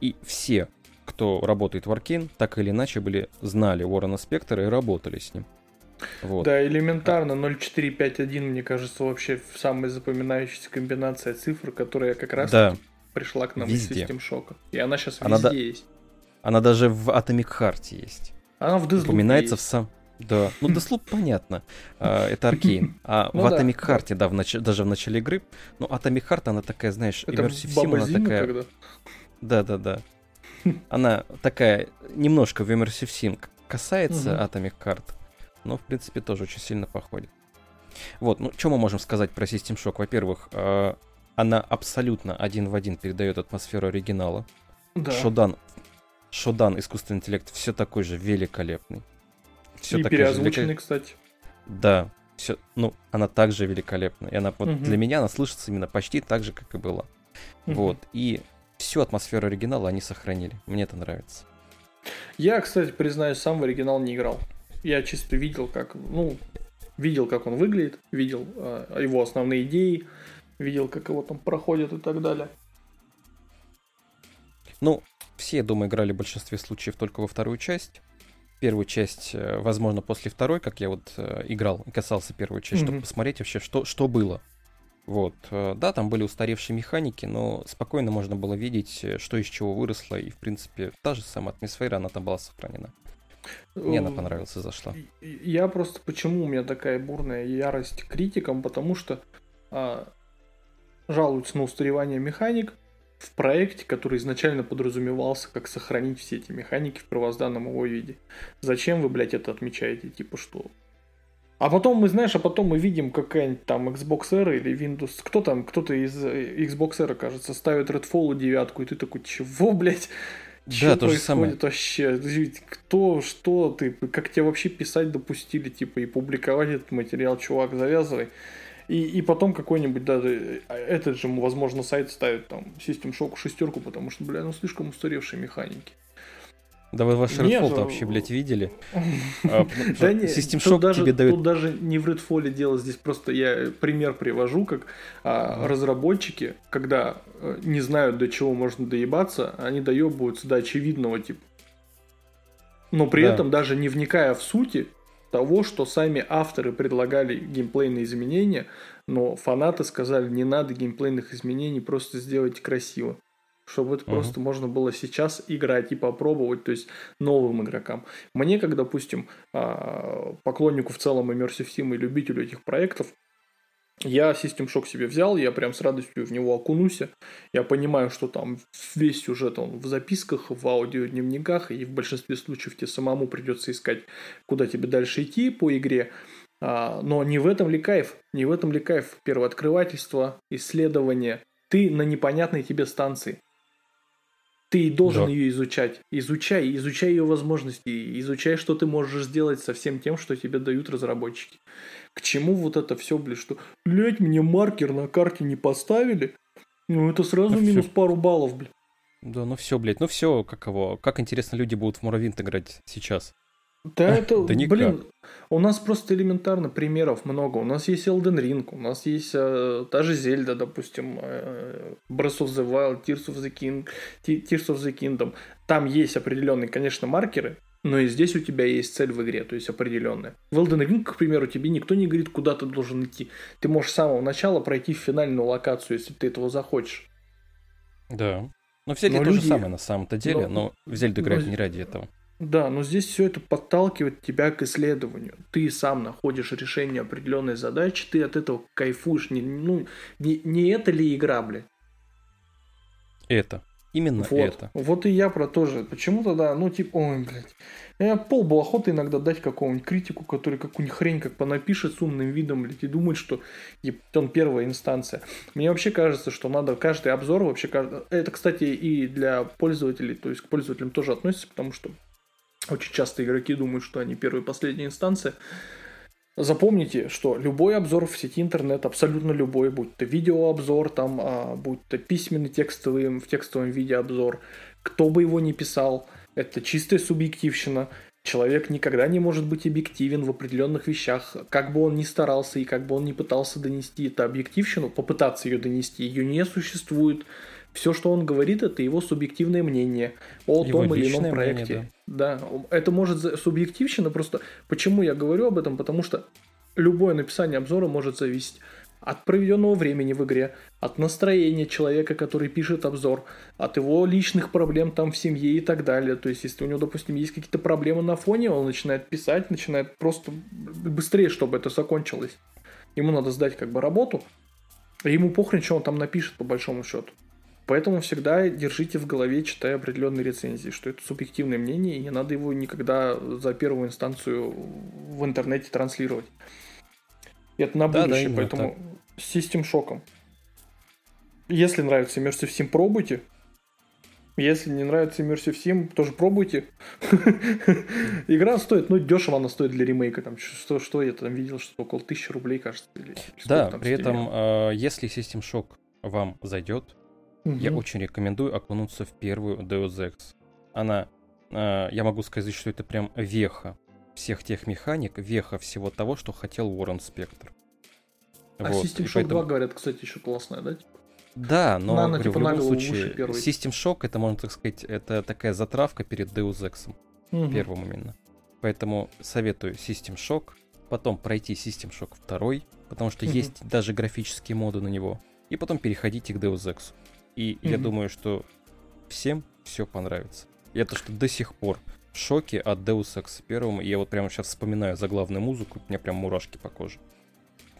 И все, кто работает в Аркейн, так или иначе были, знали Уоррена Спектора и работали с ним. Вот. Да, элементарно 0451, мне кажется, вообще самая запоминающаяся комбинация цифр, которая как раз да. пришла к нам везде. из System Shock. И она сейчас она везде да... есть. Она даже в Atomic Heart есть. Она в Deathloop Упоминается есть. в сам... Да, ну Deathloop понятно, а, это Аркейн. А ну, в Atomic да. Heart, да, в нач... даже в начале игры, ну Atomic Heart, она такая, знаешь, это Immersive Sim, она такая... Да, да, да. Она такая, немножко в Immersive Sim касается Atomic Heart, но, в принципе, тоже очень сильно походит. Вот, ну, что мы можем сказать про System Shock? Во-первых, э, она абсолютно один в один передает атмосферу оригинала. Да. SHODAN, SHODAN, искусственный интеллект, все такой же великолепный. Все и переозвученный, велик... кстати. Да, все, ну, она также великолепна. И она, вот угу. для меня она слышится именно почти так же, как и была. Угу. Вот, и всю атмосферу оригинала они сохранили. Мне это нравится. Я, кстати, признаюсь, сам в оригинал не играл. Я чисто видел, как, ну, видел, как он выглядит, видел э, его основные идеи, видел, как его там проходят и так далее. Ну, все, я думаю, играли в большинстве случаев только во вторую часть. Первую часть, э, возможно, после второй, как я вот э, играл и касался первой части, mm-hmm. чтобы посмотреть вообще, что, что было. Вот, э, да, там были устаревшие механики, но спокойно можно было видеть, э, что из чего выросло, и, в принципе, та же самая атмосфера, она там была сохранена. Мне она понравилась и зашла. Я просто почему у меня такая бурная ярость критикам, потому что а, жалуются на устаревание механик в проекте, который изначально подразумевался, как сохранить все эти механики в первозданном его виде. Зачем вы, блядь, это отмечаете? Типа что? А потом мы, знаешь, а потом мы видим какая-нибудь там Xbox R или Windows. Кто там, кто-то из э, Xbox R, кажется, ставит Redfall девятку, и ты такой, чего, блядь? Что да, то же самое. вообще? Кто, что ты, как тебе вообще писать допустили, типа, и публиковать этот материал, чувак, завязывай. И, и потом какой-нибудь, да, этот же, возможно, сайт ставит там System Shock шестерку, потому что, бля, ну слишком устаревшие механики. Да вы ваш Redfall вообще, блядь, видели? А, да нет, System Shock тебе дает... Тут даже не в Redfall дело, здесь просто я пример привожу, как а, разработчики, когда э, не знают, до чего можно доебаться, они доебываются до очевидного типа. Но при этом даже не вникая в сути того, что сами авторы предлагали геймплейные изменения, но фанаты сказали, не надо геймплейных изменений, просто сделайте красиво чтобы это uh-huh. просто можно было сейчас играть и попробовать, то есть новым игрокам. Мне, как, допустим, а, поклоннику в целом Immersive Sim и любителю этих проектов, я System Shock себе взял, я прям с радостью в него окунусь. Я понимаю, что там весь сюжет он в записках, в аудиодневниках, и в большинстве случаев тебе самому придется искать, куда тебе дальше идти по игре. А, но не в этом ли кайф? Не в этом ли кайф первооткрывательство, исследование? Ты на непонятной тебе станции. Ты должен да. ее изучать. Изучай, изучай ее возможности, изучай, что ты можешь сделать со всем тем, что тебе дают разработчики. К чему вот это все, блядь, что, блядь, мне маркер на карте не поставили, Ну, это сразу Ну, минус всё. пару баллов, блядь. Да, ну все, блядь, ну все, как его, как интересно люди будут в Муравинт играть сейчас. Да, это, Да никак. блин, у нас просто элементарно примеров много. У нас есть Elden Ring, у нас есть э, та же Зельда, допустим, э, Breath of the Wild, Tears of the, King, Te- Tears of the Kingdom. Там есть определенные, конечно, маркеры, но и здесь у тебя есть цель в игре, то есть определенная. В Elden Ring, к примеру, тебе никто не говорит, куда ты должен идти. Ты можешь с самого начала пройти в финальную локацию, если ты этого захочешь. Да. Ну в Зельде Но то же люди- самое на самом-то деле, Но- но в Зельду но- играют не ради этого. Да, но здесь все это подталкивает тебя к исследованию. Ты сам находишь решение определенной задачи, ты от этого кайфуешь. Не, ну, не, не это ли игра, блядь? Это. Именно Вот. это. Вот и я про то же. Почему тогда, ну, типа, ой, блядь. Я пол бы охоты иногда дать какому-нибудь критику, который какую-нибудь хрень как понапишет с умным видом, блядь, и думает, что он первая инстанция. Мне вообще кажется, что надо каждый обзор вообще... Это, кстати, и для пользователей, то есть к пользователям тоже относится, потому что очень часто игроки думают, что они первая и последняя инстанция. Запомните, что любой обзор в сети интернет, абсолютно любой, будь то видеообзор, там, а, будь то письменный текстовый, в текстовом виде обзор, кто бы его ни писал, это чистая субъективщина. Человек никогда не может быть объективен в определенных вещах, как бы он ни старался и как бы он ни пытался донести эту объективщину, попытаться ее донести, ее не существует. Все, что он говорит, это его субъективное мнение о Его том или ином личное мнение, проекте. Да, это может субъективщина просто. Почему я говорю об этом? Потому что любое написание обзора может зависеть от проведенного времени в игре, от настроения человека, который пишет обзор, от его личных проблем там в семье и так далее. То есть, если у него, допустим, есть какие-то проблемы на фоне, он начинает писать, начинает просто быстрее, чтобы это закончилось. Ему надо сдать как бы работу, и ему похрен, что он там напишет по большому счету. Поэтому всегда держите в голове, читая определенные рецензии, что это субъективное мнение, и не надо его никогда за первую инстанцию в интернете транслировать. Это на Да, да, будущее, именно поэтому с System шоком. Если нравится Immersive Sim, пробуйте. Если не нравится Immersive Sim, тоже пробуйте. Игра стоит, ну, дешево она стоит для ремейка. Там, что, что я там видел, что около тысячи рублей, кажется. Или, Да, при этом, э, если System Shock вам зайдет, я Мгм. очень рекомендую окунуться в первую Deus Ex. Она, э, я могу сказать, что это прям веха всех тех механик, веха всего того, что хотел Уоррен Спектр. А Вот, System Shock поэтому- 2, говорят, кстати, еще классная, да? типа? Да, но Но она, говорю, типа, в любом случае. System Shock, это, можно так сказать, это такая затравка перед Deus Ex, Мгм. первым именно. Поэтому советую System Shock, потом пройти System Shock 2, потому что Мгм. есть даже графические моды на него, и потом переходите к Deus Ex. И я Мгм. думаю, что всем все понравится. Я то, что до сих пор в шоке от Deus Ex первым, и я вот прямо сейчас вспоминаю заглавную музыку, у меня прям мурашки по коже.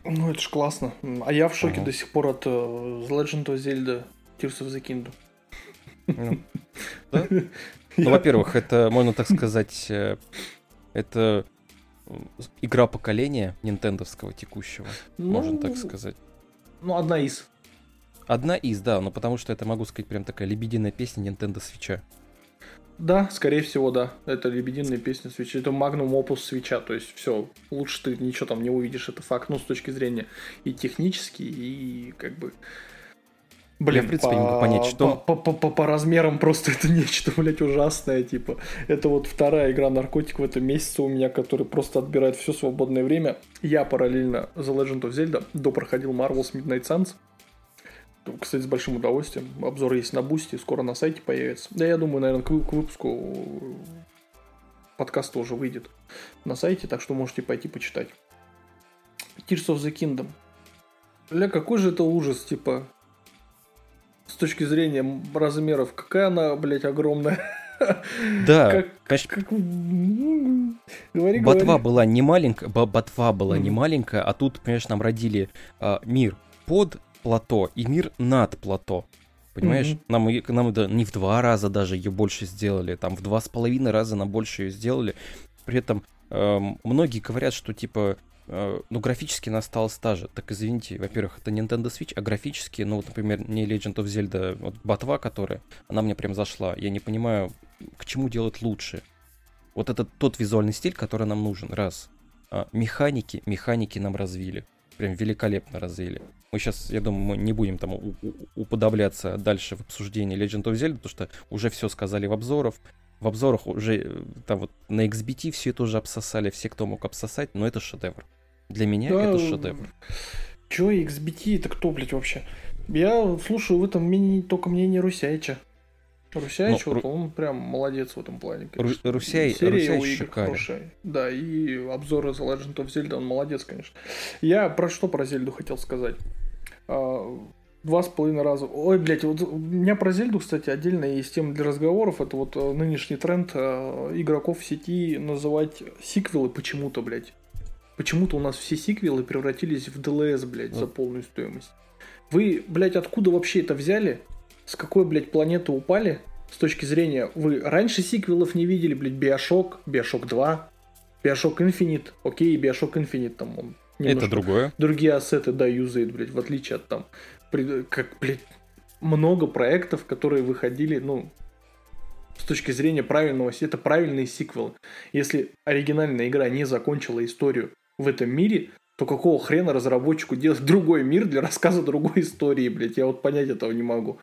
Ну, это ж классно. А я в шоке Ага. до сих пор от э, The Legend of Zelda Tears of the Kingdom. Ну, да? Ну, во-первых, это, можно так сказать, э, это игра поколения нинтендовского текущего, можно так Ну, сказать. Ну, одна из. Одна из, да, но потому что это, могу сказать, прям такая лебединая песня Nintendo свеча. Да, скорее всего, да. Это лебединая песня свечи. Это магнум опус свеча. То есть, все, лучше ты ничего там не увидишь. Это факт, ну, с точки зрения и технически, и как бы... Блин, в принципе, не могу понять, что- по, по, по- по размерам просто это нечто, блядь, ужасное, типа. Это вот вторая игра наркотик в этом месяце у меня, который просто отбирает все свободное время. Я параллельно The Legend of Zelda допроходил Marvel's Midnight Suns. Кстати, с большим удовольствием. Обзор есть на Boosty, скоро на сайте появится. Да, я думаю, наверное, к, вы- к выпуску подкаста уже выйдет на сайте, так что можете пойти почитать. Tears of the Kingdom. Бля, какой же это ужас, типа, с точки зрения размеров. Какая она, блядь, огромная. Да, Как, конечно, как... Говори, Ботва говори. была не маленькая, бо- ботва была не маленькая, а тут, понимаешь, нам родили а, мир под плато и мир над плато. Понимаешь? Мгм. Нам, нам да, не в два раза даже ее больше сделали, там в два с половиной раза нам больше ее сделали. При этом эм, многие говорят, что типа э, ну, графически она осталась та же. Так извините, во-первых, это Nintendo Switch, а графически, ну, вот, например, не Legend of Zelda, вот ботва, которая, она мне прям зашла. Я не понимаю, к чему делать лучше. Вот это тот визуальный стиль, который нам нужен, раз. А, механики, механики нам развили. Прям великолепно развили. Мы сейчас, я думаю, мы не будем там уподобляться дальше в обсуждении Legend of Zelda, потому что уже все сказали в обзорах. В обзорах уже э, там вот на XBT все это уже обсосали, все, кто мог обсосать, но это шедевр. Для меня да, это шедевр. Чё XBT это кто, блядь, вообще? Я слушаю в этом мнении только мнение Русяича. Русяич, ну, вот он прям молодец в этом плане. Конечно. Русяй, Серия Русяй шикарен. Хорошая. Да, и обзоры The Legend of Zelda, он молодец, конечно. Я про что про Зельду хотел сказать. А, два с половиной раза. Ой, блядь, вот у меня про Зельду, кстати, отдельно есть тема для разговоров. Это вот э, нынешний тренд э, игроков в сети называть сиквелы почему-то, блядь. Почему-то у нас все сиквелы превратились в DLS, блядь, за полную стоимость. Вы, блядь, откуда вообще это взяли? С какой, блядь, планеты упали? С точки зрения, вы раньше сиквелов не видели, блядь, Биошок, Биошок 2, Биошок Infinite, окей, Биошок Infinite там он это другое. Другие ассеты, да, юзает, блядь, в отличие от там, как, блядь, много проектов, которые выходили, ну, с точки зрения правильного, это правильные сиквелы. Если оригинальная игра не закончила историю в этом мире, то какого хрена разработчику делать другой мир для рассказа другой истории, блядь, я вот понять этого не могу.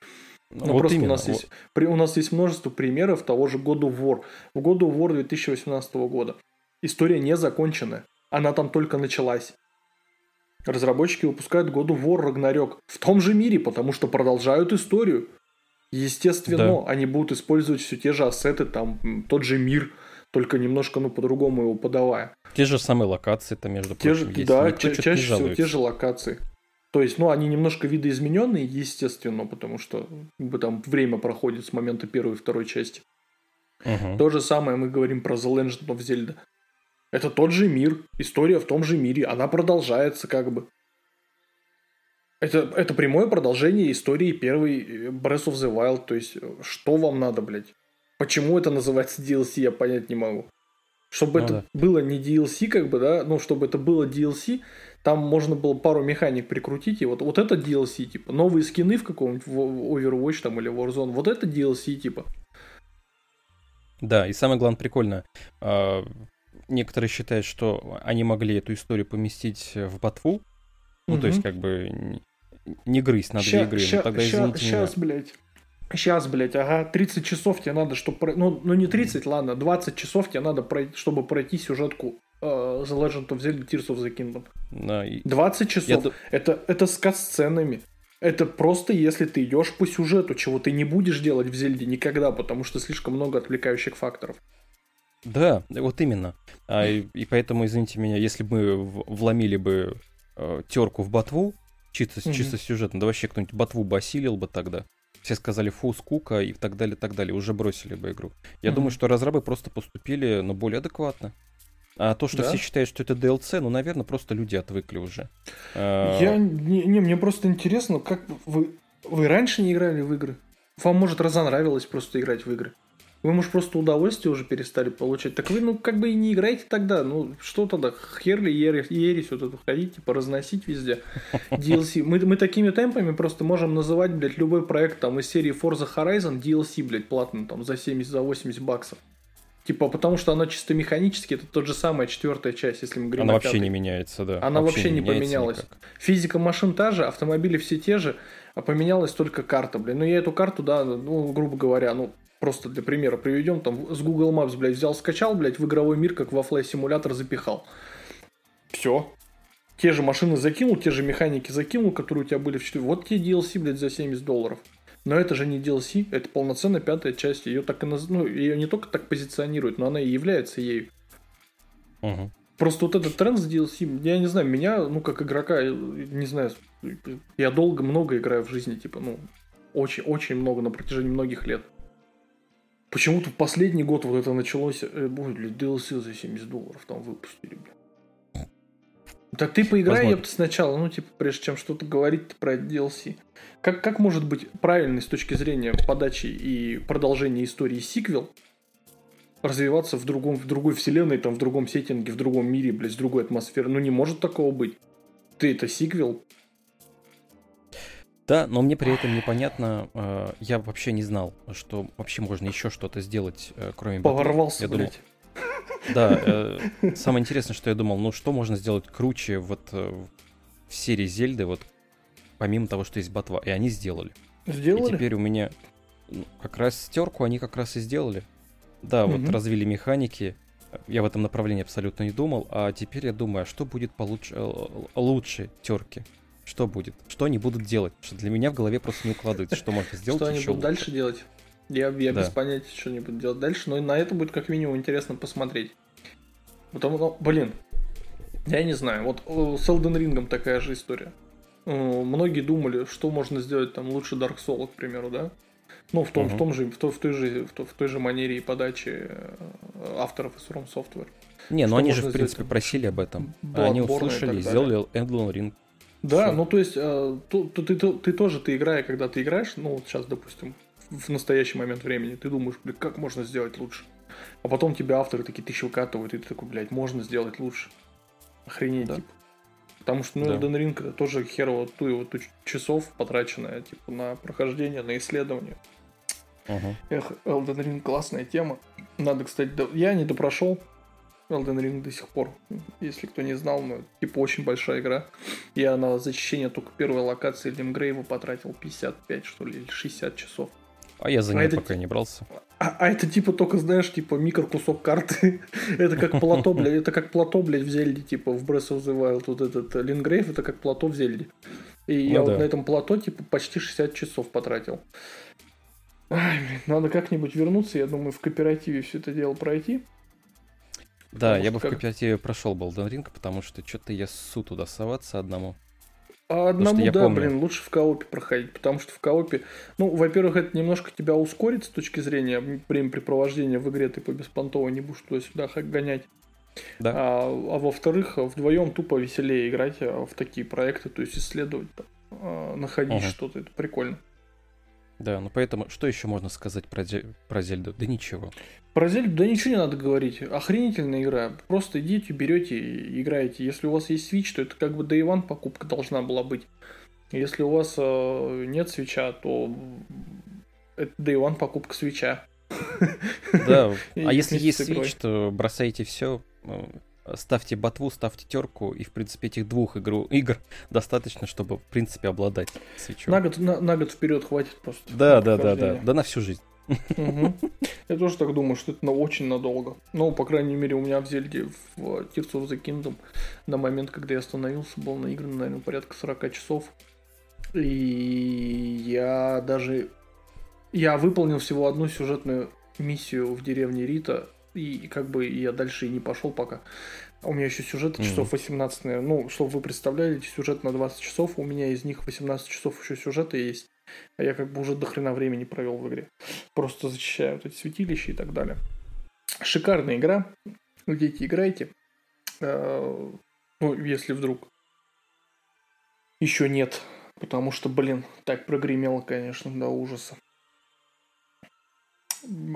Ну, вот просто именно, у нас, есть, при, у нас есть множество примеров того же God of War. В God of War 2018 года история не закончена. Она там только началась. Разработчики выпускают God of War Ragnarok в том же мире, потому что продолжают историю. Естественно, да. они будут использовать все те же ассеты, там тот же мир, только немножко, ну, по-другому его подавая. Те же самые локации там, между те прочим, же, есть. Да, ча- чаще всего те же локации. То есть, ну, они немножко видоизмененные, естественно, потому что как бы, там время проходит с момента первой и второй части. Угу. То же самое мы говорим про The Legend of Zelda. Это тот же мир, история в том же мире, она продолжается как бы. Это, это прямое продолжение истории первой э, Breath of the Wild. То есть, что вам надо, блядь? Почему это называется DLC, я понять не могу. Чтобы ну, это да. было не DLC, как бы, да, ну, чтобы это было DLC, там можно было пару механик прикрутить, и вот, вот это DLC, типа, новые скины в каком-нибудь Overwatch там или Warzone, вот это DLC, типа. Да, и самое главное прикольно, а, некоторые считают, что они могли эту историю поместить в ботву. Ну, угу. то есть, как бы не грызть на две игры. Ща, но тогда, ща, извините сейчас, блядь. Сейчас, блядь, ага, 30 часов тебе надо, чтобы... Ну, ну не 30, ладно, 20 часов тебе надо, пройти, чтобы пройти сюжетку uh, The Legend of Zelda Tears of the Kingdom. Да, и... 20 часов. Я... Это, это с кат-сценами. Это просто если ты идешь по сюжету, чего ты не будешь делать в Зельде никогда, потому что слишком много отвлекающих факторов. Да, вот именно. А, и, и поэтому, извините меня, если бы мы вломили бы э, терку в ботву, чисто, mm-hmm. чисто сюжетно, да вообще кто-нибудь ботву бы осилил бы тогда. Все сказали фу, скука и так далее, так далее. Уже бросили бы игру. Я mm-hmm. думаю, что разрабы просто поступили, но более адекватно. А то, что да? все считают, что это DLC, ну, наверное, просто люди отвыкли уже. А, Я не, не мне просто интересно, как вы вы раньше не играли в игры? Вам может разонравилось просто играть в игры? Вы, может, просто удовольствие уже перестали получать. Так вы, ну, как бы и не играете тогда. Ну, что тогда? Херли, ересь, ересь вот это ходить, типа, разносить везде. DLC. Мы, мы такими темпами просто можем называть, блядь, любой проект там из серии Forza Horizon DLC, блядь, платно там за 70, за 80 баксов. Типа, потому что она чисто механически, это тот же самая четвертая часть, если мы говорим Она вообще не меняется, да. Она вообще, вообще не, не поменялась. Никак. Физика машин та же, автомобили все те же, а поменялась только карта, блин. Ну, я эту карту, да, ну, грубо говоря, ну, Просто для примера приведем, там с Google Maps, блядь, взял, скачал, блядь, в игровой мир, как во Flight симулятор запихал. Все. Те же машины закинул, те же механики закинул, которые у тебя были в 4. Вот те DLC, блядь, за 70 долларов. Но это же не DLC, это полноценная пятая часть. Ее так и наз... ну, ее не только так позиционируют, но она и является ею. Угу. Просто вот этот тренд с DLC, я не знаю, меня, ну, как игрока, не знаю, я долго, много играю в жизни, типа, ну, очень-очень много на протяжении многих лет. Почему-то в последний год вот это началось, э, ой, блядь, DLC за 70 долларов там выпустили. Так ты поиграй, я сначала, ну, типа, прежде чем что-то говорить про DLC. Как, как может быть правильный с точки зрения подачи и продолжения истории сиквел развиваться в, другом, в другой вселенной, там, в другом сеттинге, в другом мире, блядь, с другой атмосферой? Ну, не может такого быть. Ты это сиквел, да, но мне при этом непонятно, э, я вообще не знал, что вообще можно еще что-то сделать, э, кроме Поворвался, я думал, Да, э, самое интересное, что я думал, ну что можно сделать круче вот в серии Зельды, вот помимо того, что есть ботва, и они сделали. Сделали? И теперь у меня ну, как раз стерку они как раз и сделали. Да, угу. вот развили механики. Я в этом направлении абсолютно не думал, а теперь я думаю, а что будет получ... Э, лучше терки? Что будет? Что они будут делать? Что для меня в голове просто не укладывается, что можно сделать. Что они будут дальше делать? Я, я да. без понятия, что они будут делать дальше, но на это будет как минимум интересно посмотреть. Потому что, блин, я не знаю, вот э, с Elden Ring такая же история. Э, многие думали, что можно сделать там лучше Dark Souls, к примеру, да? Ну, в том, uh-huh. в том же, в, той, в, той же, в, той, в той же манере и подачи э, авторов из From Software. Не, ну они же, в принципе, там? просили об этом. Bloodborne они услышали, сделали Elden Ring. Да, Все. ну то есть, э, ты, ты, ты, ты тоже, ты играя, когда ты играешь, ну вот сейчас, допустим, в настоящий момент времени, ты думаешь, блин, как можно сделать лучше? А потом тебе авторы такие тысячи выкатывают, и ты такой, блядь, можно сделать лучше. Охренеть, да. типа. Потому что, ну, да. Elden Ring это тоже херово ту его ту часов потраченное, типа, на прохождение, на исследование. Uh-huh. Эх, Elden Ring классная тема. Надо, кстати, до... я не допрошел Elden Ring до сих пор. Если кто не знал, ну, типа, очень большая игра. Я на зачищение только первой локации Лимгрейва потратил 55, что ли, или 60 часов. А я за ним а пока это... не брался. А, а это типа только, знаешь, типа микрокусок карты. это как плато, блядь, это как плато, блядь, в Зельде, типа в Breath of the Wild. Вот этот Лингрейв, это как плато в Зельде. И ну, я да. вот на этом плато, типа, почти 60 часов потратил. Ай, блин, надо как-нибудь вернуться, я думаю, в кооперативе все это дело пройти. Да, я бы как... в кооперативе прошел Balden Ring, потому что что-то я ссу туда соваться одному. А одному, да, помню. блин, лучше в коопе проходить, потому что в коопе, ну, во-первых, это немножко тебя ускорит с точки зрения времяпрепровождения в игре, ты по беспонтово не будешь туда-сюда гонять. Да. А, а во-вторых, вдвоем тупо веселее играть а, в такие проекты, то есть исследовать, а, находить угу. что-то, это прикольно. Да, ну поэтому что еще можно сказать про, про Зельду? Да ничего. Про Зельду, да ничего не надо говорить. Охренительная игра. Просто идите, берете и играете. Если у вас есть Switch, то это как бы Day One покупка должна была быть. Если у вас э, нет свеча, то это Day One покупка свеча. Да, а если есть Switch, то бросайте все, ставьте ботву, ставьте терку, и, в принципе, этих двух игру, игр достаточно, чтобы, в принципе, обладать свечой. На год, на, на год вперед хватит просто. Да, да, да, да, да на всю жизнь. Угу. Я тоже так думаю, что это на очень надолго. Ну, по крайней мере, у меня в Зельде в Tears of the Kingdom на момент, когда я остановился, был наигран, наверное, порядка 40 часов. И я даже... Я выполнил всего одну сюжетную миссию в деревне Рита, и как бы я дальше и не пошел пока. У меня еще сюжет часов 18, наверное. Ну, чтобы вы представляли, сюжет на 20 часов, у меня из них 18 часов еще сюжета есть. А я как бы уже до хрена времени провел в игре. Просто зачищаю вот эти святилища и так далее. Шикарная игра. Дети, играйте. А, ну, если вдруг еще нет. Потому что, блин, так прогремело, конечно, до ужаса.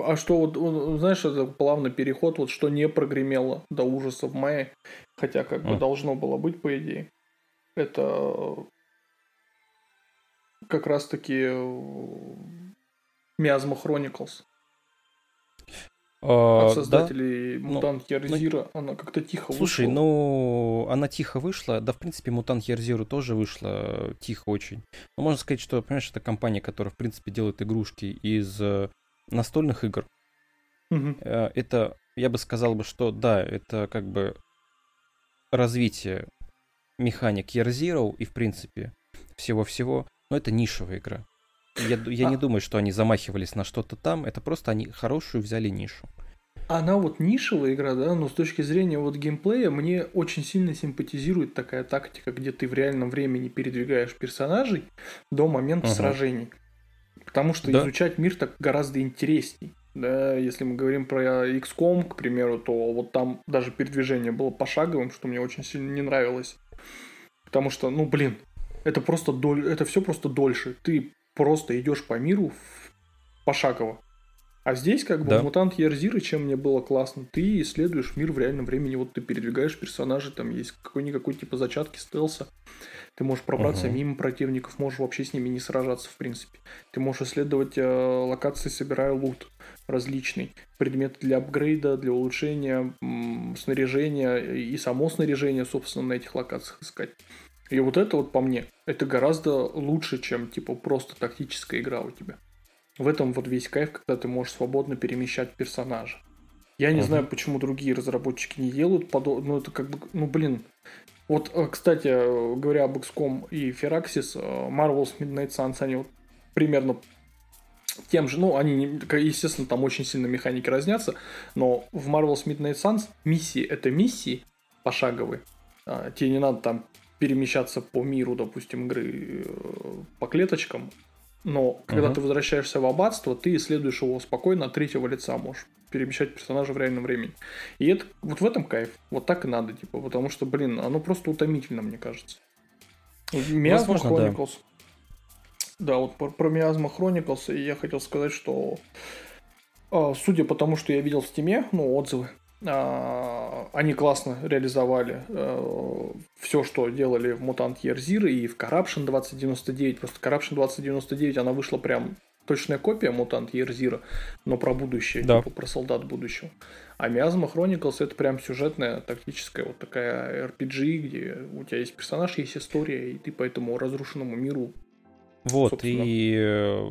А что вот, знаешь, это плавный переход, вот что не прогремело до ужаса в мае, хотя как бы должно было быть, по идее. Это как раз-таки Miasma Chronicles. А, От создателей да? Мутант ну, Ярзира, ну, она как-то тихо слушай, вышла. Слушай, ну, она тихо вышла, да, в принципе, Мутант Ярзиру тоже вышла тихо очень. Но можно сказать, что, понимаешь, это компания, которая, в принципе, делает игрушки из э, настольных игр. Угу. Это, я бы сказал бы, что да, это как бы развитие механик Year Zero и, в принципе, всего-всего, но это нишевая игра. Я, я а... не думаю, что они замахивались на что-то там, это просто они хорошую взяли нишу. Она вот нишевая игра, да, но с точки зрения вот геймплея мне очень сильно симпатизирует такая тактика, где ты в реальном времени передвигаешь персонажей до момента угу. сражений. Потому что да. изучать мир так гораздо интересней. Да, если мы говорим про XCOM, к примеру, то вот там даже передвижение было пошаговым, что мне очень сильно не нравилось. Потому что, ну, блин, это просто доль... это все просто дольше. Ты просто идешь по миру пошагово. А здесь, как бы, да. мутант Ярзира, чем мне было классно, ты исследуешь мир в реальном времени, вот ты передвигаешь персонажей, там есть какой-никакой типа зачатки стелса. Ты можешь пробраться угу. мимо противников, можешь вообще с ними не сражаться, в принципе. Ты можешь исследовать э, локации, собирая лут различный. Предметы для апгрейда, для улучшения м, снаряжения и само снаряжение, собственно, на этих локациях искать. И вот это вот по мне, это гораздо лучше, чем типа просто тактическая игра у тебя. В этом вот весь кайф, когда ты можешь свободно перемещать персонажа. Я не uh-huh. знаю, почему другие разработчики не делают подобное. Ну, это как бы, ну, блин. Вот, э, кстати, говоря об XCOM и Firaxis, э, Marvel's Midnight Suns, они вот примерно тем же, ну, они, естественно, там очень сильно механики разнятся, но в Marvel's Midnight Suns миссии — это миссии пошаговые. А, тебе не надо там перемещаться по миру, допустим, игры э, по клеточкам, но когда uh-huh. ты возвращаешься в аббатство, ты исследуешь его спокойно от третьего лица можешь перемещать персонажа в реальном времени. И это вот в этом кайф. Вот так и надо, типа, потому что, блин, оно просто утомительно, мне кажется. Miasma Chronicles. Да. да, вот про, про Miasma Chronicles я хотел сказать, что а, судя по тому, что я видел в стиме, ну, отзывы, а, они классно реализовали э, все, что делали в Mutant Year Zero и в Corruption 2099. Просто Corruption 2099, она вышла прям точная копия Year Zero, но про будущее, да. типа про солдат будущего. А Miasma Chronicles это прям сюжетная, тактическая вот такая RPG, где у тебя есть персонаж, есть история, и ты по этому разрушенному миру вот, Собственно. и э,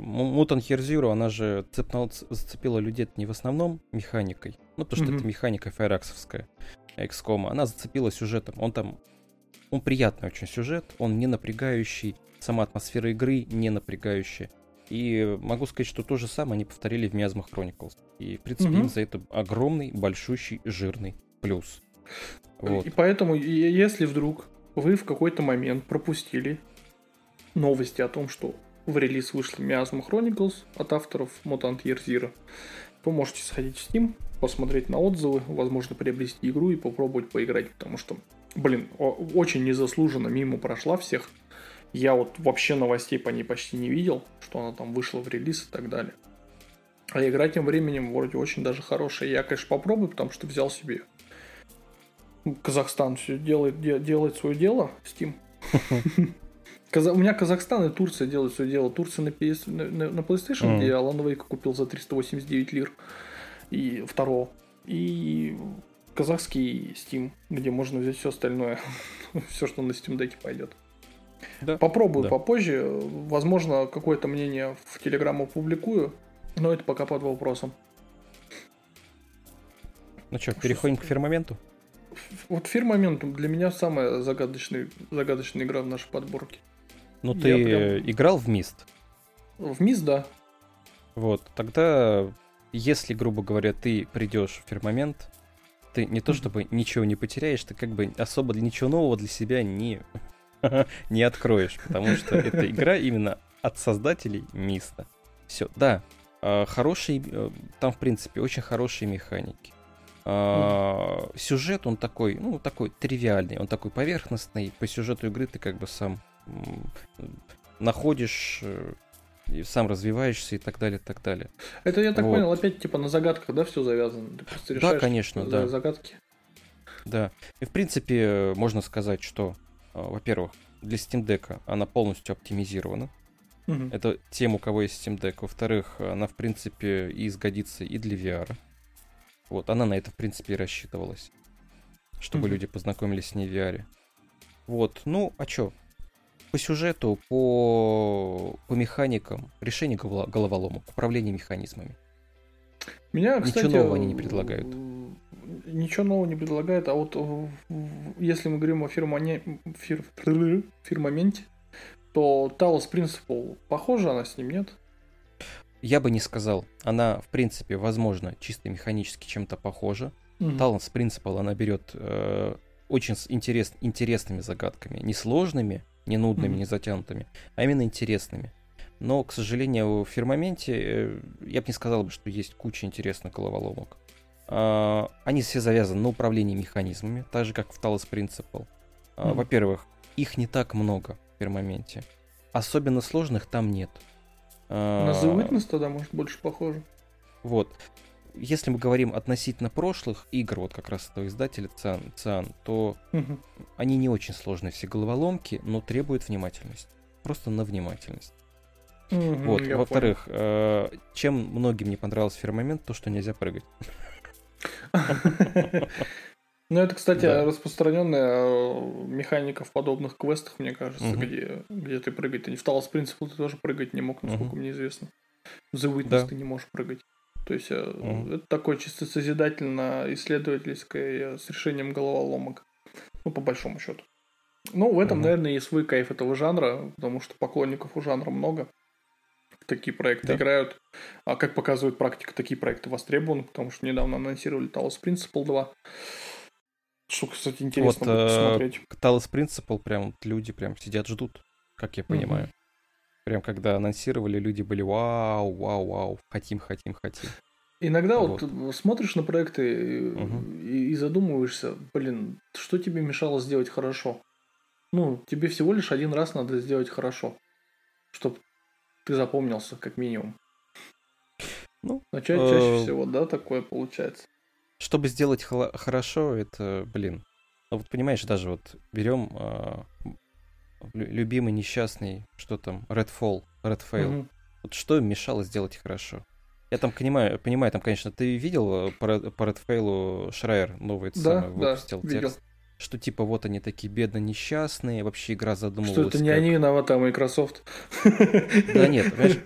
Year Zero, она же цепнул, зацепила людей не в основном механикой, ну, потому что mm-hmm. это механика файраксовская, XCOM, она зацепила сюжетом. Он там, он приятный очень сюжет, он не напрягающий, сама атмосфера игры не напрягающая. И могу сказать, что то же самое они повторили в Miasma Chronicles. И, в принципе, mm-hmm. им за это огромный, большущий, жирный плюс. Вот. И поэтому, если вдруг вы в какой-то момент пропустили новости о том, что в релиз вышли Miasma Chronicles от авторов Mutant Year Zero, вы можете сходить в Steam, посмотреть на отзывы, возможно, приобрести игру и попробовать поиграть, потому что, блин, очень незаслуженно мимо прошла всех. Я вот вообще новостей по ней почти не видел, что она там вышла в релиз и так далее. А игра тем временем вроде очень даже хорошая. Я, конечно, попробую, потому что взял себе Казахстан все делает, делает свое дело, Steam. У меня Казахстан и Турция делают свое дело. Турция на, PS, на, на PlayStation, mm. где Alan Wake купил за 389 лир и второго. И казахский Steam, где можно взять все остальное. все, что на Steam Deck пойдет. Да. Попробую да. попозже. Возможно, какое-то мнение в Телеграм опубликую, но это пока под вопросом. Ну что, переходим что к фирмаменту? Вот фирмамент для меня самая загадочная, загадочная игра в нашей подборке. Ну, ты прям... играл в Мист? В Мист, да. Вот, тогда, если, грубо говоря, ты придешь в фирмамент, ты не то чтобы ничего не потеряешь, ты как бы особо ничего нового для себя не, не откроешь, потому что эта игра именно от создателей Миста. Все, да, а, хороший, э, там, в принципе, очень хорошие механики. А, сюжет, он такой, ну, такой тривиальный, он такой поверхностный. По сюжету игры ты как бы сам находишь э, и сам развиваешься и так далее, и так далее. Это я так вот. понял, опять типа на загадках, да, все завязано? Ты да, конечно, да. Загадки. Да. И в принципе можно сказать, что, э, во-первых, для Steam Deck она полностью оптимизирована. Угу. Это тем, у кого есть Steam Deck. Во-вторых, она, в принципе, и сгодится и для VR. Вот, она на это, в принципе, и рассчитывалась. Чтобы угу. люди познакомились с ней в VR. Вот, ну, а чё? по сюжету, по, по механикам, решение головоломок, управление механизмами. Меня, кстати, ничего нового они не предлагают. Ничего нового не предлагают, а вот если мы говорим о фирмане, фир, фирмаменте, то Talos Principle похожа она с ним, нет? Я бы не сказал. Она, в принципе, возможно, чисто механически чем-то похожа. Mm-hmm. Talents Principle она берет э, очень интерес, интересными загадками, несложными, не нудными, mm-hmm. не затянутыми, а именно интересными. Но, к сожалению, в фирмаменте э, я бы не сказал, что есть куча интересных головоломок. А, они все завязаны на управлении механизмами, так же, как в Talos Principle. Mm-hmm. Во-первых, их не так много в фирмаменте. Особенно сложных там нет. А, на The Witness тогда, может, больше похоже. Вот если мы говорим относительно прошлых игр, вот как раз этого издателя Циан, Циан то угу. они не очень сложные все головоломки, но требуют внимательность. Просто на внимательность. Угу, вот, во-вторых, э, чем многим не понравился фирмамент, то, что нельзя прыгать. Ну, это, кстати, да. распространенная э, механика в подобных квестах, мне кажется, угу. где, где ты прыгать. Ты в Талос Принципл ты тоже прыгать не мог, насколько угу. мне известно. В The Witness да. ты не можешь прыгать. То есть угу. это такое чисто созидательно-исследовательское с решением головоломок. Ну, по большому счету. Ну, в этом, угу. наверное, и свой кайф этого жанра, потому что поклонников у жанра много. Такие проекты да. играют. А как показывает практика, такие проекты востребованы, потому что недавно анонсировали Talos Principle 2. Что, кстати, интересно вот, будет э, посмотреть. Talos Principle прям люди прям сидят, ждут, как я понимаю. Угу. Прям когда анонсировали, люди были вау, вау, вау, хотим, хотим, хотим. Иногда вот, вот смотришь на проекты угу. и, и задумываешься, блин, что тебе мешало сделать хорошо? Ну, тебе всего лишь один раз надо сделать хорошо, чтобы ты запомнился, как минимум. Ну, Начать э, чаще всего, да, такое получается чтобы сделать хорошо, это, блин, ну вот понимаешь, даже вот берем э, любимый несчастный, что там, Redfall, Redfall. Угу. Вот что им мешало сделать хорошо? Я там понимаю, понимаю, там, конечно, ты видел по, по Redfall Шрайер новый да, самый, выпустил да, текст? Что типа вот они такие бедно несчастные, вообще игра задумывалась. Что это не как... они виноваты, а Microsoft. Да нет, понимаешь?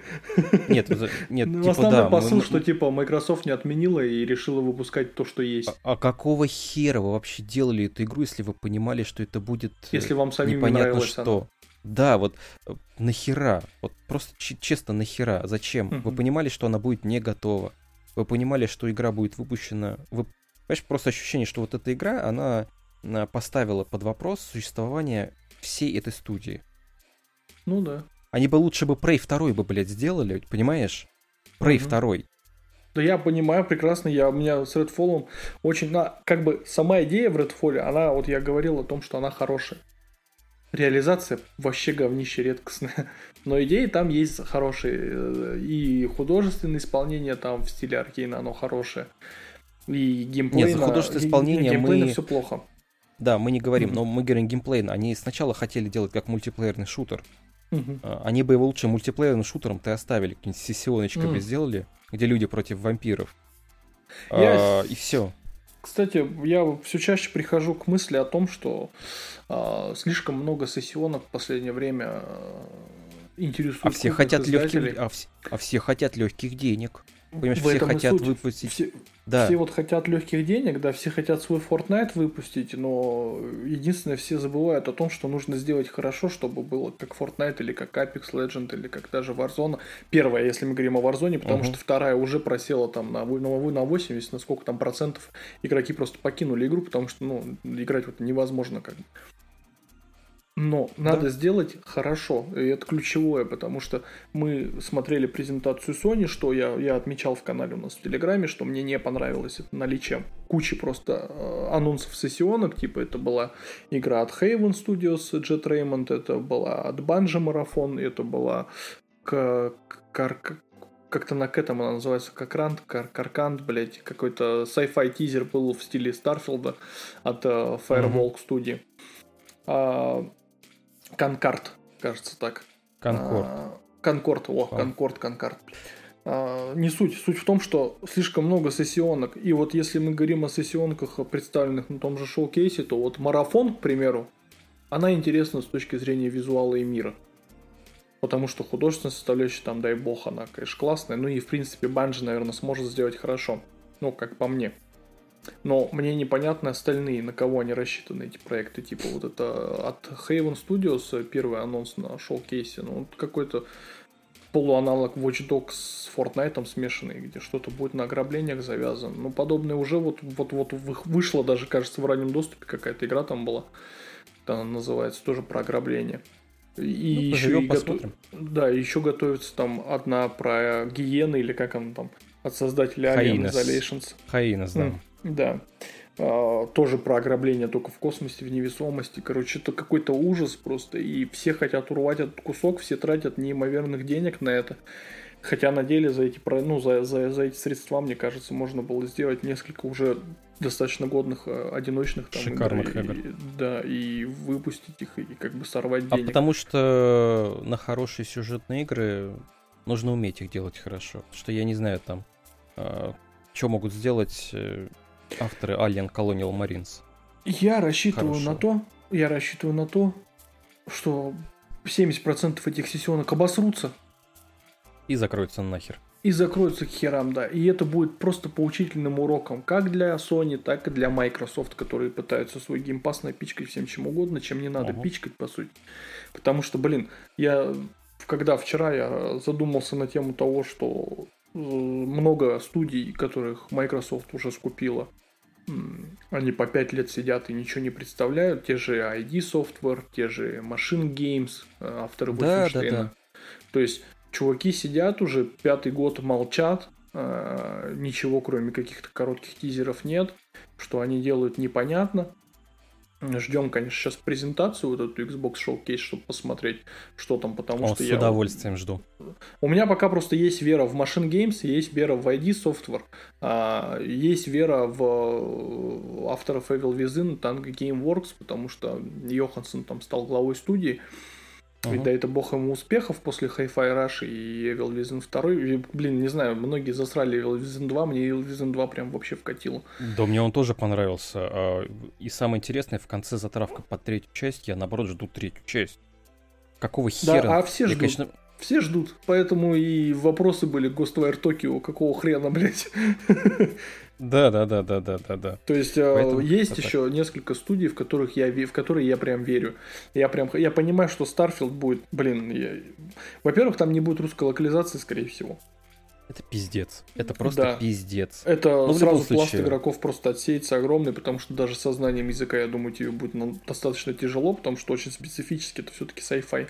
Нет, нет, ну, типа основной да. посыл, мы... что типа Microsoft не отменила и решила выпускать то, что есть. А, а какого хера вы вообще делали эту игру, если вы понимали, что это будет если вам самим непонятно что? Она. Да, вот э, нахера, вот просто честно нахера, зачем? Вы понимали, что она будет не готова. Вы понимали, что игра будет выпущена. Вы Понимаешь, просто ощущение, что вот эта игра, она поставила под вопрос существование всей этой студии. Ну да. Они бы лучше бы Prey 2 бы, блядь, сделали, понимаешь? Prey угу. 2. Да я понимаю прекрасно, я, у меня с Redfall очень, на, как бы сама идея в Redfall, она, вот я говорил о том, что она хорошая. Реализация вообще говнище редкостная. Но идеи там есть хорошие. Э, и художественное исполнение там в стиле Аркейна, оно хорошее. И геймплей. Нет, за художественное исполнение мы... все плохо. Да, мы не говорим, mm-hmm. но мы говорим геймплейно. Они сначала хотели делать как мультиплеерный шутер. Mm-hmm. Они бы его лучше мультиплеерным шутером ты оставили, какие-нибудь сессионочкой mm-hmm. бы сделали, где люди против вампиров. Я... А, и все. Кстати, я все чаще прихожу к мысли о том, что а, слишком много сессионок в последнее время а, интересует. А все хотят легких, а, все, а все хотят легких денег. Понимаешь, в все хотят выпустить. Все, да. все вот хотят легких денег, да, все хотят свой Fortnite выпустить, но единственное, все забывают о том, что нужно сделать хорошо, чтобы было как Fortnite или как Apex Legend или как даже Warzone. Первая, если мы говорим о Warzone, потому uh-huh. что вторая уже просела там на, на, на 80, на сколько там процентов игроки просто покинули игру, потому что, ну, играть вот невозможно как бы. Но надо да. сделать хорошо, и это ключевое, потому что мы смотрели презентацию Sony, что я, я отмечал в канале у нас в Телеграме, что мне не понравилось это наличие кучи просто э, анонсов сессионок, типа это была игра от Haven Studios Jet Raymond, это была от Bungie Marathon, это была к, кар, как-то на к этому она называется, как Рант, кар, Каркант, блять, какой-то sci-fi тизер был в стиле Старфилда от э, Firewalk mm-hmm. студии. А, Конкорд, кажется так. Конкорд. А, Конкорд, о, Конкорд, Конкорд. А, не суть. Суть в том, что слишком много сессионок. И вот если мы говорим о сессионках, представленных на том же шоу-кейсе, то вот марафон, к примеру, она интересна с точки зрения визуала и мира. Потому что художественная составляющая там, дай бог, она, конечно, классная. Ну и, в принципе, Банжи, наверное, сможет сделать хорошо. Ну, как по мне. Но мне непонятны остальные, на кого они рассчитаны, эти проекты. Типа вот это от Haven Studios первый анонс на шоу-кейсе. Ну, вот какой-то полуаналог Watch Dogs с Fortnite смешанный, где что-то будет на ограблениях завязано. Ну, подобное уже вот, вот, вот вышло даже, кажется, в раннем доступе какая-то игра там была. Она называется тоже про ограбление. И ну, еще и готов... Да, еще готовится там одна про гиены или как она там от создателя Alien Isolations. Хаинес, да. Да. А, тоже про ограбление только в космосе, в невесомости. Короче, это какой-то ужас просто. И все хотят урвать этот кусок, все тратят неимоверных денег на это. Хотя на деле за эти, ну, за, за, за эти средства, мне кажется, можно было сделать несколько уже достаточно годных э, одиночных там Шикарных игр. И, да, и выпустить их, и как бы сорвать а денег. А потому что на хорошие сюжетные игры нужно уметь их делать хорошо. Что я не знаю там, а, что могут сделать э, авторы Alien Colonial Marines. Я рассчитываю Хорошо. на то, я рассчитываю на то, что 70% этих сессионок обосрутся И закроется нахер. и закроются к херам, да. И это будет просто поучительным уроком как для Sony, так и для Microsoft, которые пытаются свой геймпас напичкать всем чем угодно, чем не надо Ага. пичкать, по сути. Потому что, блин, я когда вчера я задумался на тему того, что много студий, которых Microsoft уже скупила, они по 5 лет сидят и ничего не представляют. Те же ID Software, те же Machine Games, э, авторы Да, да, да. То есть чуваки сидят уже пятый год молчат, э, ничего кроме каких-то коротких тизеров нет, что они делают непонятно. Ждем, конечно, сейчас презентацию, вот эту Xbox Showcase, чтобы посмотреть, что там, потому О, что с я... удовольствием жду. У меня пока просто есть вера в Machine Games, есть вера в ID Software, а, есть вера в э, авторов Evil Within, Tango Gameworks, потому что Йоханссон там стал главой студии. Ведь да, это бог ему успехов после Hi-Fi Rush и Evil Within 2. И, блин, не знаю, многие засрали Evil Within 2, мне Evil Within 2 прям вообще вкатило. Да, мне он тоже понравился. А, И самое интересное, в конце затравка под третью часть, я наоборот жду третью часть. Какого Да, хера? а все Я, ждут. конечно, Все ждут, поэтому и вопросы были Ghostwire Tokyo, какого хрена, блядь. Да, да, да, да, да, да, да. То есть э, Поэтому есть это еще несколько студий, в которых я в которые я прям верю. Я прям я понимаю, что Starfield будет, блин, я- во-первых, там не будет русской локализации, скорее всего. Это пиздец. Это просто Да. пиздец. Это Ну, в сразу пласт случае. игроков просто отсеется огромный, потому что даже со знанием языка, я думаю, тебе будет ну, достаточно тяжело, потому что очень специфически это все-таки sci-fi.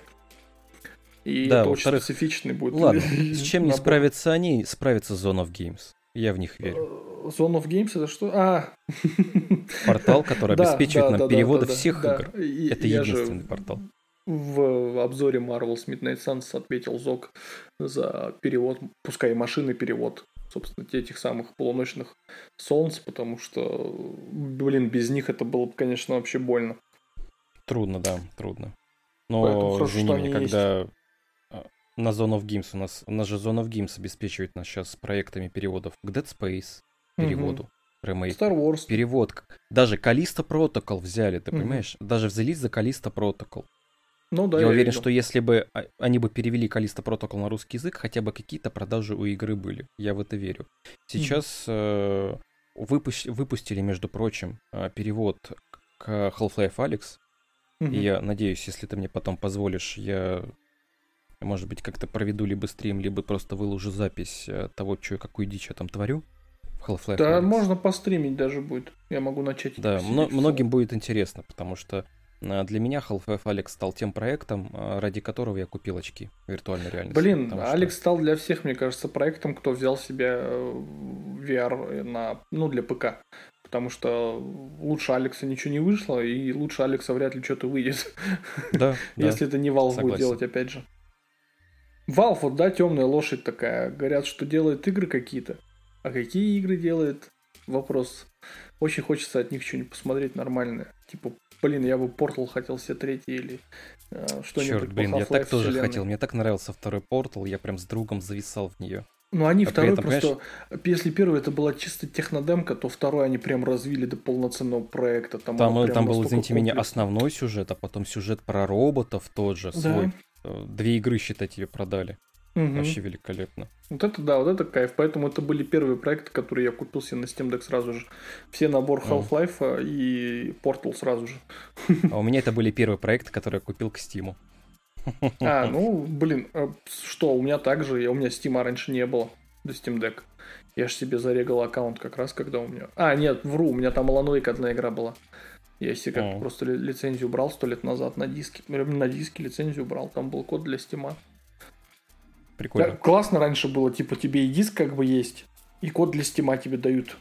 И Да, это очень специфичный будет. Ладно, с чем не справятся они, справится Zone of Games. Я в них верю. Э, Zone of Games это что? А, Портал, который Да, обеспечивает да, нам да, переводы всех игр. И- Это единственный портал. В обзоре Marvel's Midnight Suns отметил ЗОК за перевод, пускай и машинный перевод, собственно, этих самых полуночных солнц, потому что, блин, без них это было бы, конечно, вообще больно. Трудно, да, трудно. Поэтому Но, хорошо, извини меня, они есть. На Zone of Games у нас, у нас же Zone of Games обеспечивает нас сейчас проектами переводов к Dead Space, переводу, ремейк. Star Wars. Перевод. Даже Callisto Protocol взяли, ты Мгм. понимаешь? Даже взялись за Callisto Protocol. Ну да, я, уверен, видел. что если бы они бы перевели Callisto Protocol на русский язык, хотя бы какие-то продажи у игры были. Я в это верю. Сейчас э, выпус- выпустили, между прочим, э, перевод к Half-Life Alyx. Мгм. И я надеюсь, если ты мне потом позволишь, я, может быть, как-то проведу либо стрим, либо просто выложу запись э, того, что какую дичь я там творю в Half-Life Да, Alyx. можно постримить даже будет. Я могу начать. Да, мно- многим будет интересно, потому что э, для меня Half-Life Alyx стал тем проектом, э, ради которого я купил очки виртуальной реальности. Блин, что- Алекс стал для всех, мне кажется, проектом, кто взял себе VR на, ну, для ПК. Потому что лучше Алекса ничего не вышло, и лучше Алекса вряд ли что-то выйдет. Да. Если это не Valve будет делать, опять же. Valve, вот, да, темная лошадь такая. Говорят, что делает игры какие-то. А какие игры делает? Вопрос. Очень хочется от них что-нибудь посмотреть нормальное. Типа, блин, я бы Portal хотел себе третий или э, что-нибудь Черт, блин, я так тоже вселенной. хотел. Мне так нравился второй портал, я прям с другом зависал в нее. Ну, они А второй этом, просто... Если первый это была чисто технодемка, то второй они прям развили до полноценного проекта. Там, Там, э, там был, извините меня, комплексный. основной сюжет, а потом сюжет про роботов тот же Да. свой. Две игры, считай, тебе продали. Мгм. Вообще великолепно. Вот это да, вот это кайф. Поэтому это были первые проекты, которые я купил себе на Steam Deck сразу же. Все набор. Half-Life и Portal сразу же. А у меня это были первые проекты, которые я купил к Стиму. А, ну, блин, а что, у меня также, у меня Steam раньше не было до Steam Deck. Я же себе зарегал аккаунт как раз, когда у меня... А, нет, вру, у меня там Alan Wake одна игра была. Я себе как О. просто ли- лицензию брал сто лет назад на диске. На диске лицензию брал, там был код для Steam. Прикольно. классно раньше было, типа тебе и диск как бы есть, и код для Steam тебе дают.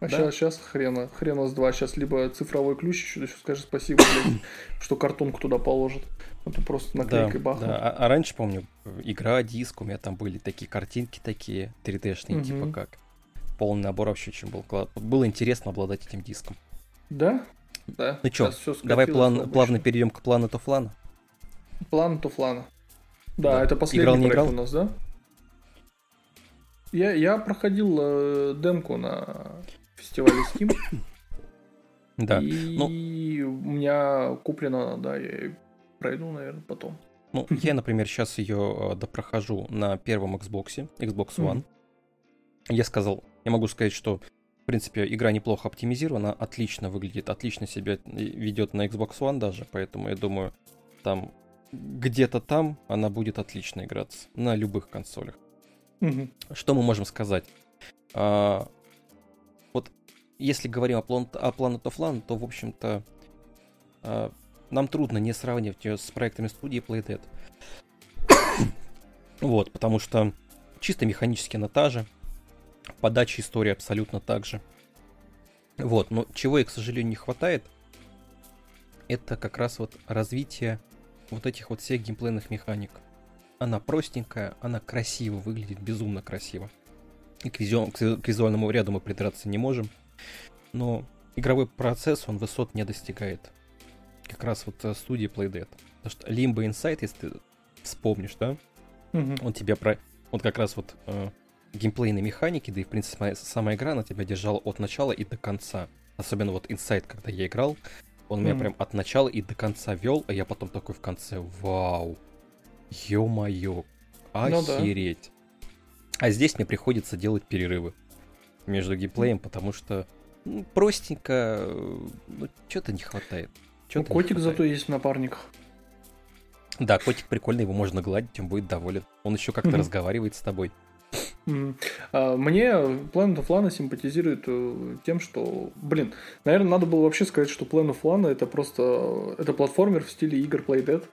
А Да. сейчас, сейчас хрена, хрена с два. Сейчас либо цифровой ключ еще, еще скажи спасибо, блядь, что картонку туда положит. Это просто Да, наклейкой бахнул. да. А, а раньше, помню, э, игра, диск, у меня там были такие картинки такие, 3D-шные, Мгм. типа как. Полный набор вообще очень был. Было интересно обладать этим диском. Да? Да. Ну чё, Давай план, в плавно перейдем к плану Туфлана. План Туфлана. Да, Да. это последний Играл, не проект играл? у нас, да? Я, я проходил э, демку на фестивале Steam. Да. И Ну, у меня куплено, да, я пройду, наверное, потом. ну, я, например, сейчас ее допрохожу на первом Xbox, Xbox One. Мгм. Я сказал, я могу сказать, что, в принципе, игра неплохо оптимизирована, отлично выглядит, отлично себя ведет на Xbox One даже, поэтому я думаю, там где-то там она будет отлично играться на любых консолях. Мгм. Что мы можем сказать? А, вот если говорим о, Planet, о Planet of Lana, то, в общем-то, а, нам трудно не сравнивать ее с проектами студии Playdead. вот, потому что чисто механически она та же, подача истории абсолютно так же. Вот, но чего ей, к сожалению, не хватает, это как раз вот развитие вот этих вот всех геймплейных механик. Она простенькая, она красиво выглядит, безумно красиво. И к, визу- к визу- к визуальному ряду мы придраться не можем. Но игровой процесс, он высот не достигает. Как раз вот э, студии Playdead. Потому что Limbo Insight, если ты вспомнишь, да, Мгм. он тебя про... Вот как раз вот э, геймплейные механики, да и, в принципе, сама, сама игра, она тебя держала от начала и до конца. Особенно вот Inside, когда я играл, он меня Мгм. прям от начала и до конца вел, а я потом такой в конце, вау, ё-моё, Ну да. охереть. А здесь мне приходится делать перерывы между геймплеем, потому что ну, простенько, э, ну, что-то не хватает. Ну, котик хватает. зато есть в напарниках. Да, котик прикольный, его можно гладить, он будет доволен. Он еще как-то Мгм. разговаривает с тобой. А, Мне Planet of Lana симпатизирует э, тем, что, блин, наверное, надо было вообще сказать, что Planet of Lana это просто это платформер в стиле игр Playdead,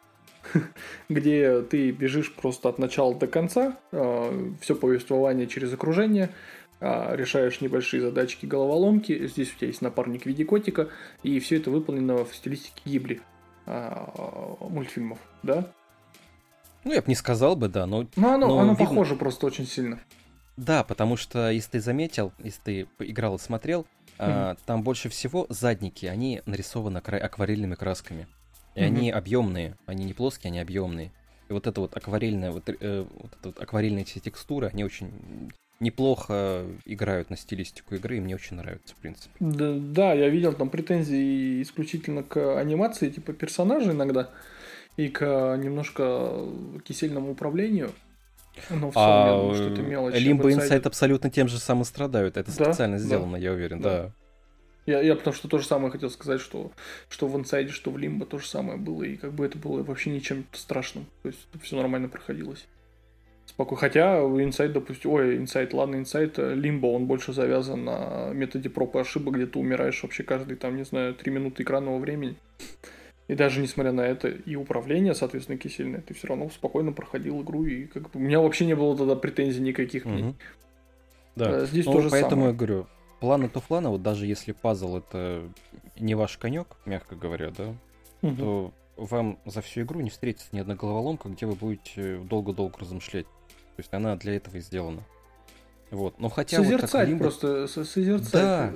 где ты бежишь просто от начала до конца, все повествование через окружение, а, решаешь небольшие задачки головоломки, здесь у тебя есть напарник в виде котика, и все это выполнено в стилистике гибли мультфильмов, да? Ну, я бы не сказал бы, да, но Ну, оно, Ну, оно видно- похоже просто очень сильно. Да, потому что, если ты заметил, если ты играл и смотрел, а, там больше всего задники, они нарисованы акварельными красками. И Мгм. они объемные, они не плоские, они объемные. И вот это вот акварельная, вот, э, вот это вот акварельные эти текстуры, они очень неплохо играют на стилистику игры, и мне очень нравится, в принципе. Да, да, я видел там претензии исключительно к анимации типа персонажа иногда и к немножко кисельному управлению. Но в целом, я думаю, что это мелочь. А Inside- Insight абсолютно тем же самым страдают. Это Да, специально да. сделано, я уверен, Да. да. Я, я потому что то же самое хотел сказать, что, что в Inside, что в Limbo то же самое было, и как бы это было вообще ничем страшным. То есть все нормально проходилось. Спокойно. Хотя Inside, допустим, ой, Inside, ладно, Inside, э, Limbo, он больше завязан на методе проб и ошибок, где ты умираешь вообще каждый, там, не знаю, 3 минуты экранного времени. И даже несмотря на это и управление, соответственно, кисельное, ты все равно спокойно проходил игру, и как бы у меня вообще не было тогда претензий никаких. Мгм. Да. Э, Здесь Ну, тоже поэтому самое. я говорю, Planet of Lana, вот даже если пазл это не ваш конек, мягко говоря, да, Мгм. то вам за всю игру не встретится ни одна головоломка, где вы будете долго-долго размышлять. То есть она для этого и сделана. Вот. Но хотя вот как Созерцать Limbo- просто, со- созерцать. Да.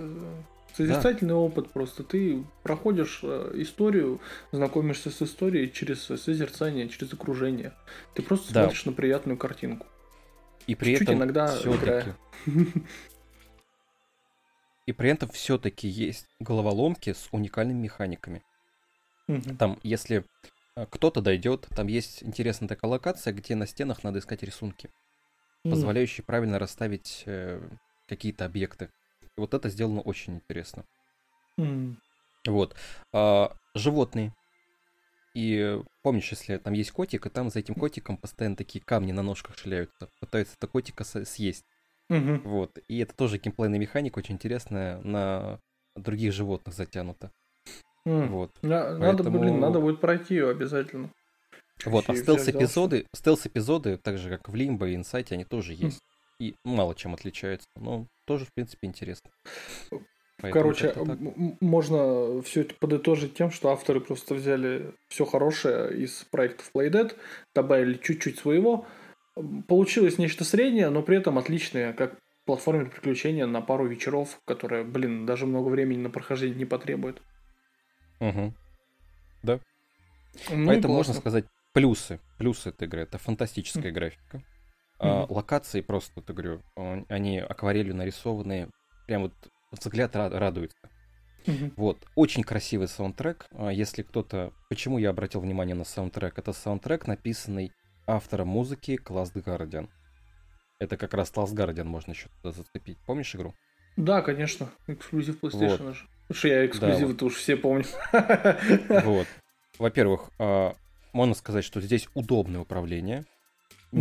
Созерцательный опыт просто. Ты проходишь э, историю, знакомишься с историей через созерцание, через окружение. Ты просто Да. смотришь на приятную картинку. и при чуть-чуть этом иногда играя. И при этом все-таки есть головоломки с уникальными механиками. Там, если э, кто-то дойдет, там есть интересная такая локация, где на стенах надо искать рисунки. позволяющий правильно расставить э, какие-то объекты. И вот это сделано очень интересно. Мгм. Вот. А, животные. И помнишь, если там есть котик, и там за этим котиком постоянно такие камни на ножках шляются, пытаются это котика съесть. Мгм. Вот. И это тоже геймплейная механика, очень интересная, на других животных затянута. М. Вот. На- Надо, блин, Поэтому- надо будет пройти ее обязательно. Вот, а стелс-эпизоды, стелс-эпизоды, так же как в Лимбо и Инсайте, они тоже есть. И мало чем отличаются, но тоже, в принципе, интересно. Поэтому Короче, можно все это подытожить тем, что авторы просто взяли все хорошее из проектов Playdead, добавили чуть-чуть своего. Получилось нечто среднее, но при этом отличное, как платформер приключения на пару вечеров, которое, блин, даже много времени на прохождение не потребует. Мгм. Ну и Поэтому можно сказать плюсы. Плюсы этой игры. Это фантастическая графика. А, локации просто, вот говорю, он- они акварелью нарисованные. Прям вот взгляд радуется. Вот, очень красивый саундтрек. А, Если кто-то... Почему я обратил внимание на саундтрек? Это саундтрек, написанный автором музыки Last Guardian. Это как раз Last Guardian можно еще туда зацепить. Помнишь игру? Да, конечно, эксклюзив PlayStation же. Потому что я эксклюзивы-то уж все помню. Вот. Во-первых, а, можно сказать, что здесь удобное управление.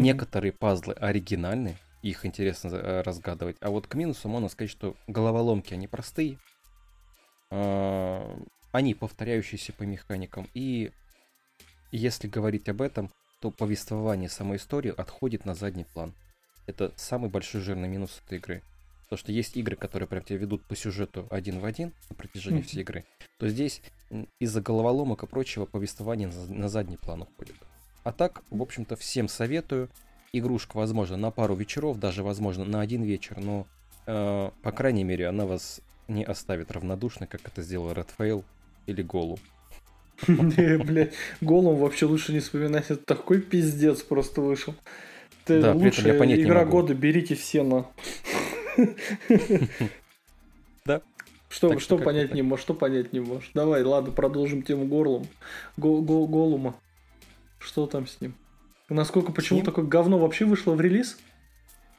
Некоторые пазлы оригинальны, их интересно э, разгадывать. А вот к минусу можно сказать, что головоломки, они простые. А, Они повторяющиеся по механикам. И если говорить об этом, то повествование самой истории отходит на задний план. Это самый большой жирный минус этой игры. То, что есть игры, которые прям тебя ведут по сюжету один в один на протяжении всей игры, то здесь из-за головоломок и прочего повествование на задний план уходит. А так, в общем-то, всем советую. Игрушка, возможно, на пару вечеров, даже, возможно, на один вечер, но, э, по крайней мере, она вас не оставит равнодушно, как это сделал Redfail или Голу. Не, Блядь, голым вообще лучше не вспоминать. Это такой пиздец просто вышел. Да, не игра года, берите все на. Да. Что, Так что понять не можешь, что понять не можешь. Давай, ладно, продолжим тему горлом. Го- го- Голума. Что там с ним? Насколько, почему ним? такое говно вообще вышло в релиз?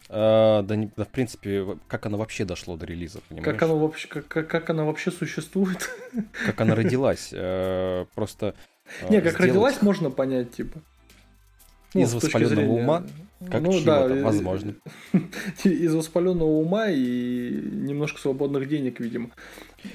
А, да, не- да, в принципе, как оно вообще дошло до релиза, понимаешь? Как оно вообще, как, как, как она вообще существует? Как она родилась. э, Просто... э, Не, как родилась, можно понять, типа. Ну, Из воспаленного ума, как ну, да, возможно. Из воспаленного ума и немножко свободных денег, видимо.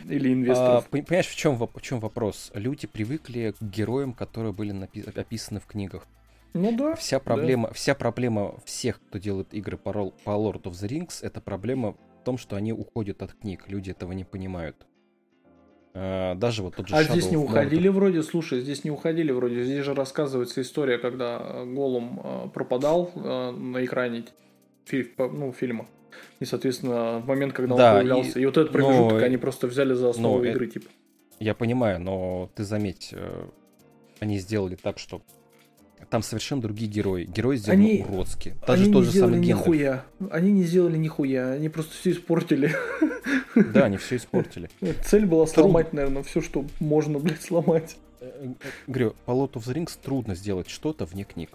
Или А, инвесторов. пон- понимаешь, в чем, в чем вопрос? Люди привыкли к героям, которые были напи- описаны в книгах. ну да. Вся проблема, вся проблема всех, кто делает игры по, Рол- по Lord of the Rings, это проблема в том, что они уходят от книг. Люди этого не понимают. А, даже вот тот же А Shadow здесь не of Mordor. уходили вроде, слушай, здесь не уходили вроде. Здесь же рассказывается история, когда э, Голум э, пропадал э, на экране ну, фильма. И, соответственно, в момент, когда Да, он появлялся. И, и- вот этот но- промежуток они просто взяли за основу но э- игры, типа. Я понимаю, но ты заметь, э, они сделали так, что там совершенно другие герои. Герои сделаны Они- уродски. Даже они тот не же самый нихуя. Они не сделали нихуя. Они просто все испортили. Да, они все испортили. Цель была сломать, наверное, все, что можно, блядь, сломать. Э, э, Говорю, по Lord of the Rings трудно сделать что-то вне книг.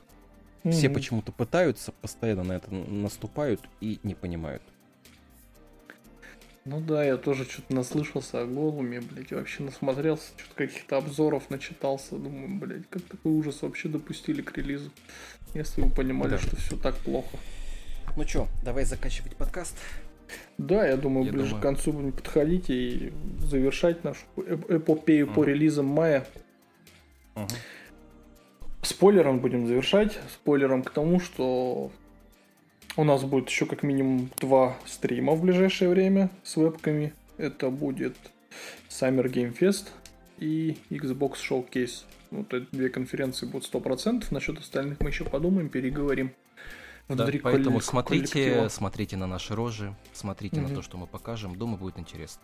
Все Мгм. почему-то пытаются, постоянно на это наступают и не понимают. Ну да, я тоже что-то наслышался о Голуме, блядь, вообще насмотрелся, что-то каких-то обзоров начитался, думаю, блядь, как такой ужас вообще допустили к релизу, если вы понимали, Да. что все так плохо. Ну чё, давай заканчивать подкаст. Да, я думаю, Я ближе думаю. к концу будем подходить и завершать нашу эп- эпопею по Мгм. релизам мая. Спойлером будем завершать. Спойлером к тому, что у нас будет еще как минимум два стрима в ближайшее время с вебками. Это будет Summer Game Fest и Xbox Showcase. Вот эти две конференции будут 100%. Насчет остальных мы еще подумаем, переговорим. Да, поэтому смотрите, смотрите на наши рожи, смотрите на Мгм. то, что мы покажем. Думаю, будет интересно.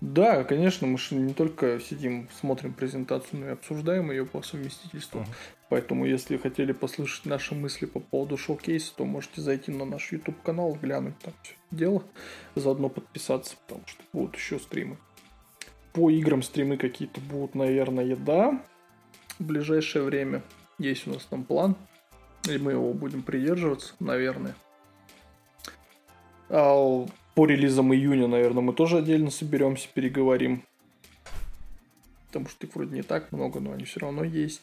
Да, конечно, мы же не только сидим, смотрим презентацию, но и обсуждаем ее по совместительству. Мгм. Поэтому, если хотели послушать наши мысли по поводу шоу-кейса, то можете зайти на наш YouTube канал, глянуть там все дело, заодно подписаться, потому что будут еще стримы. По играм стримы какие-то будут, наверное, да, в ближайшее время. Есть у нас там план, и мы его будем придерживаться, наверное. По релизам июня, наверное, мы тоже отдельно соберемся, переговорим. Потому что их вроде не так много, но они все равно есть.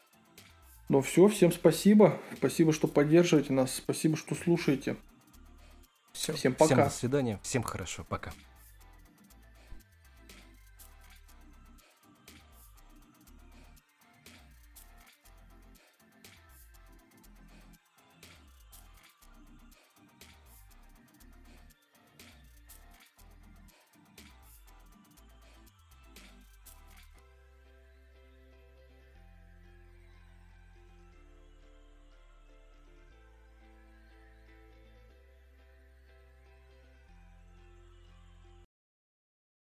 Ну все, всем спасибо. Спасибо, что поддерживаете нас. Спасибо, что слушаете. Всё. Всем пока. Всем до свидания. Всем хорошо. Пока.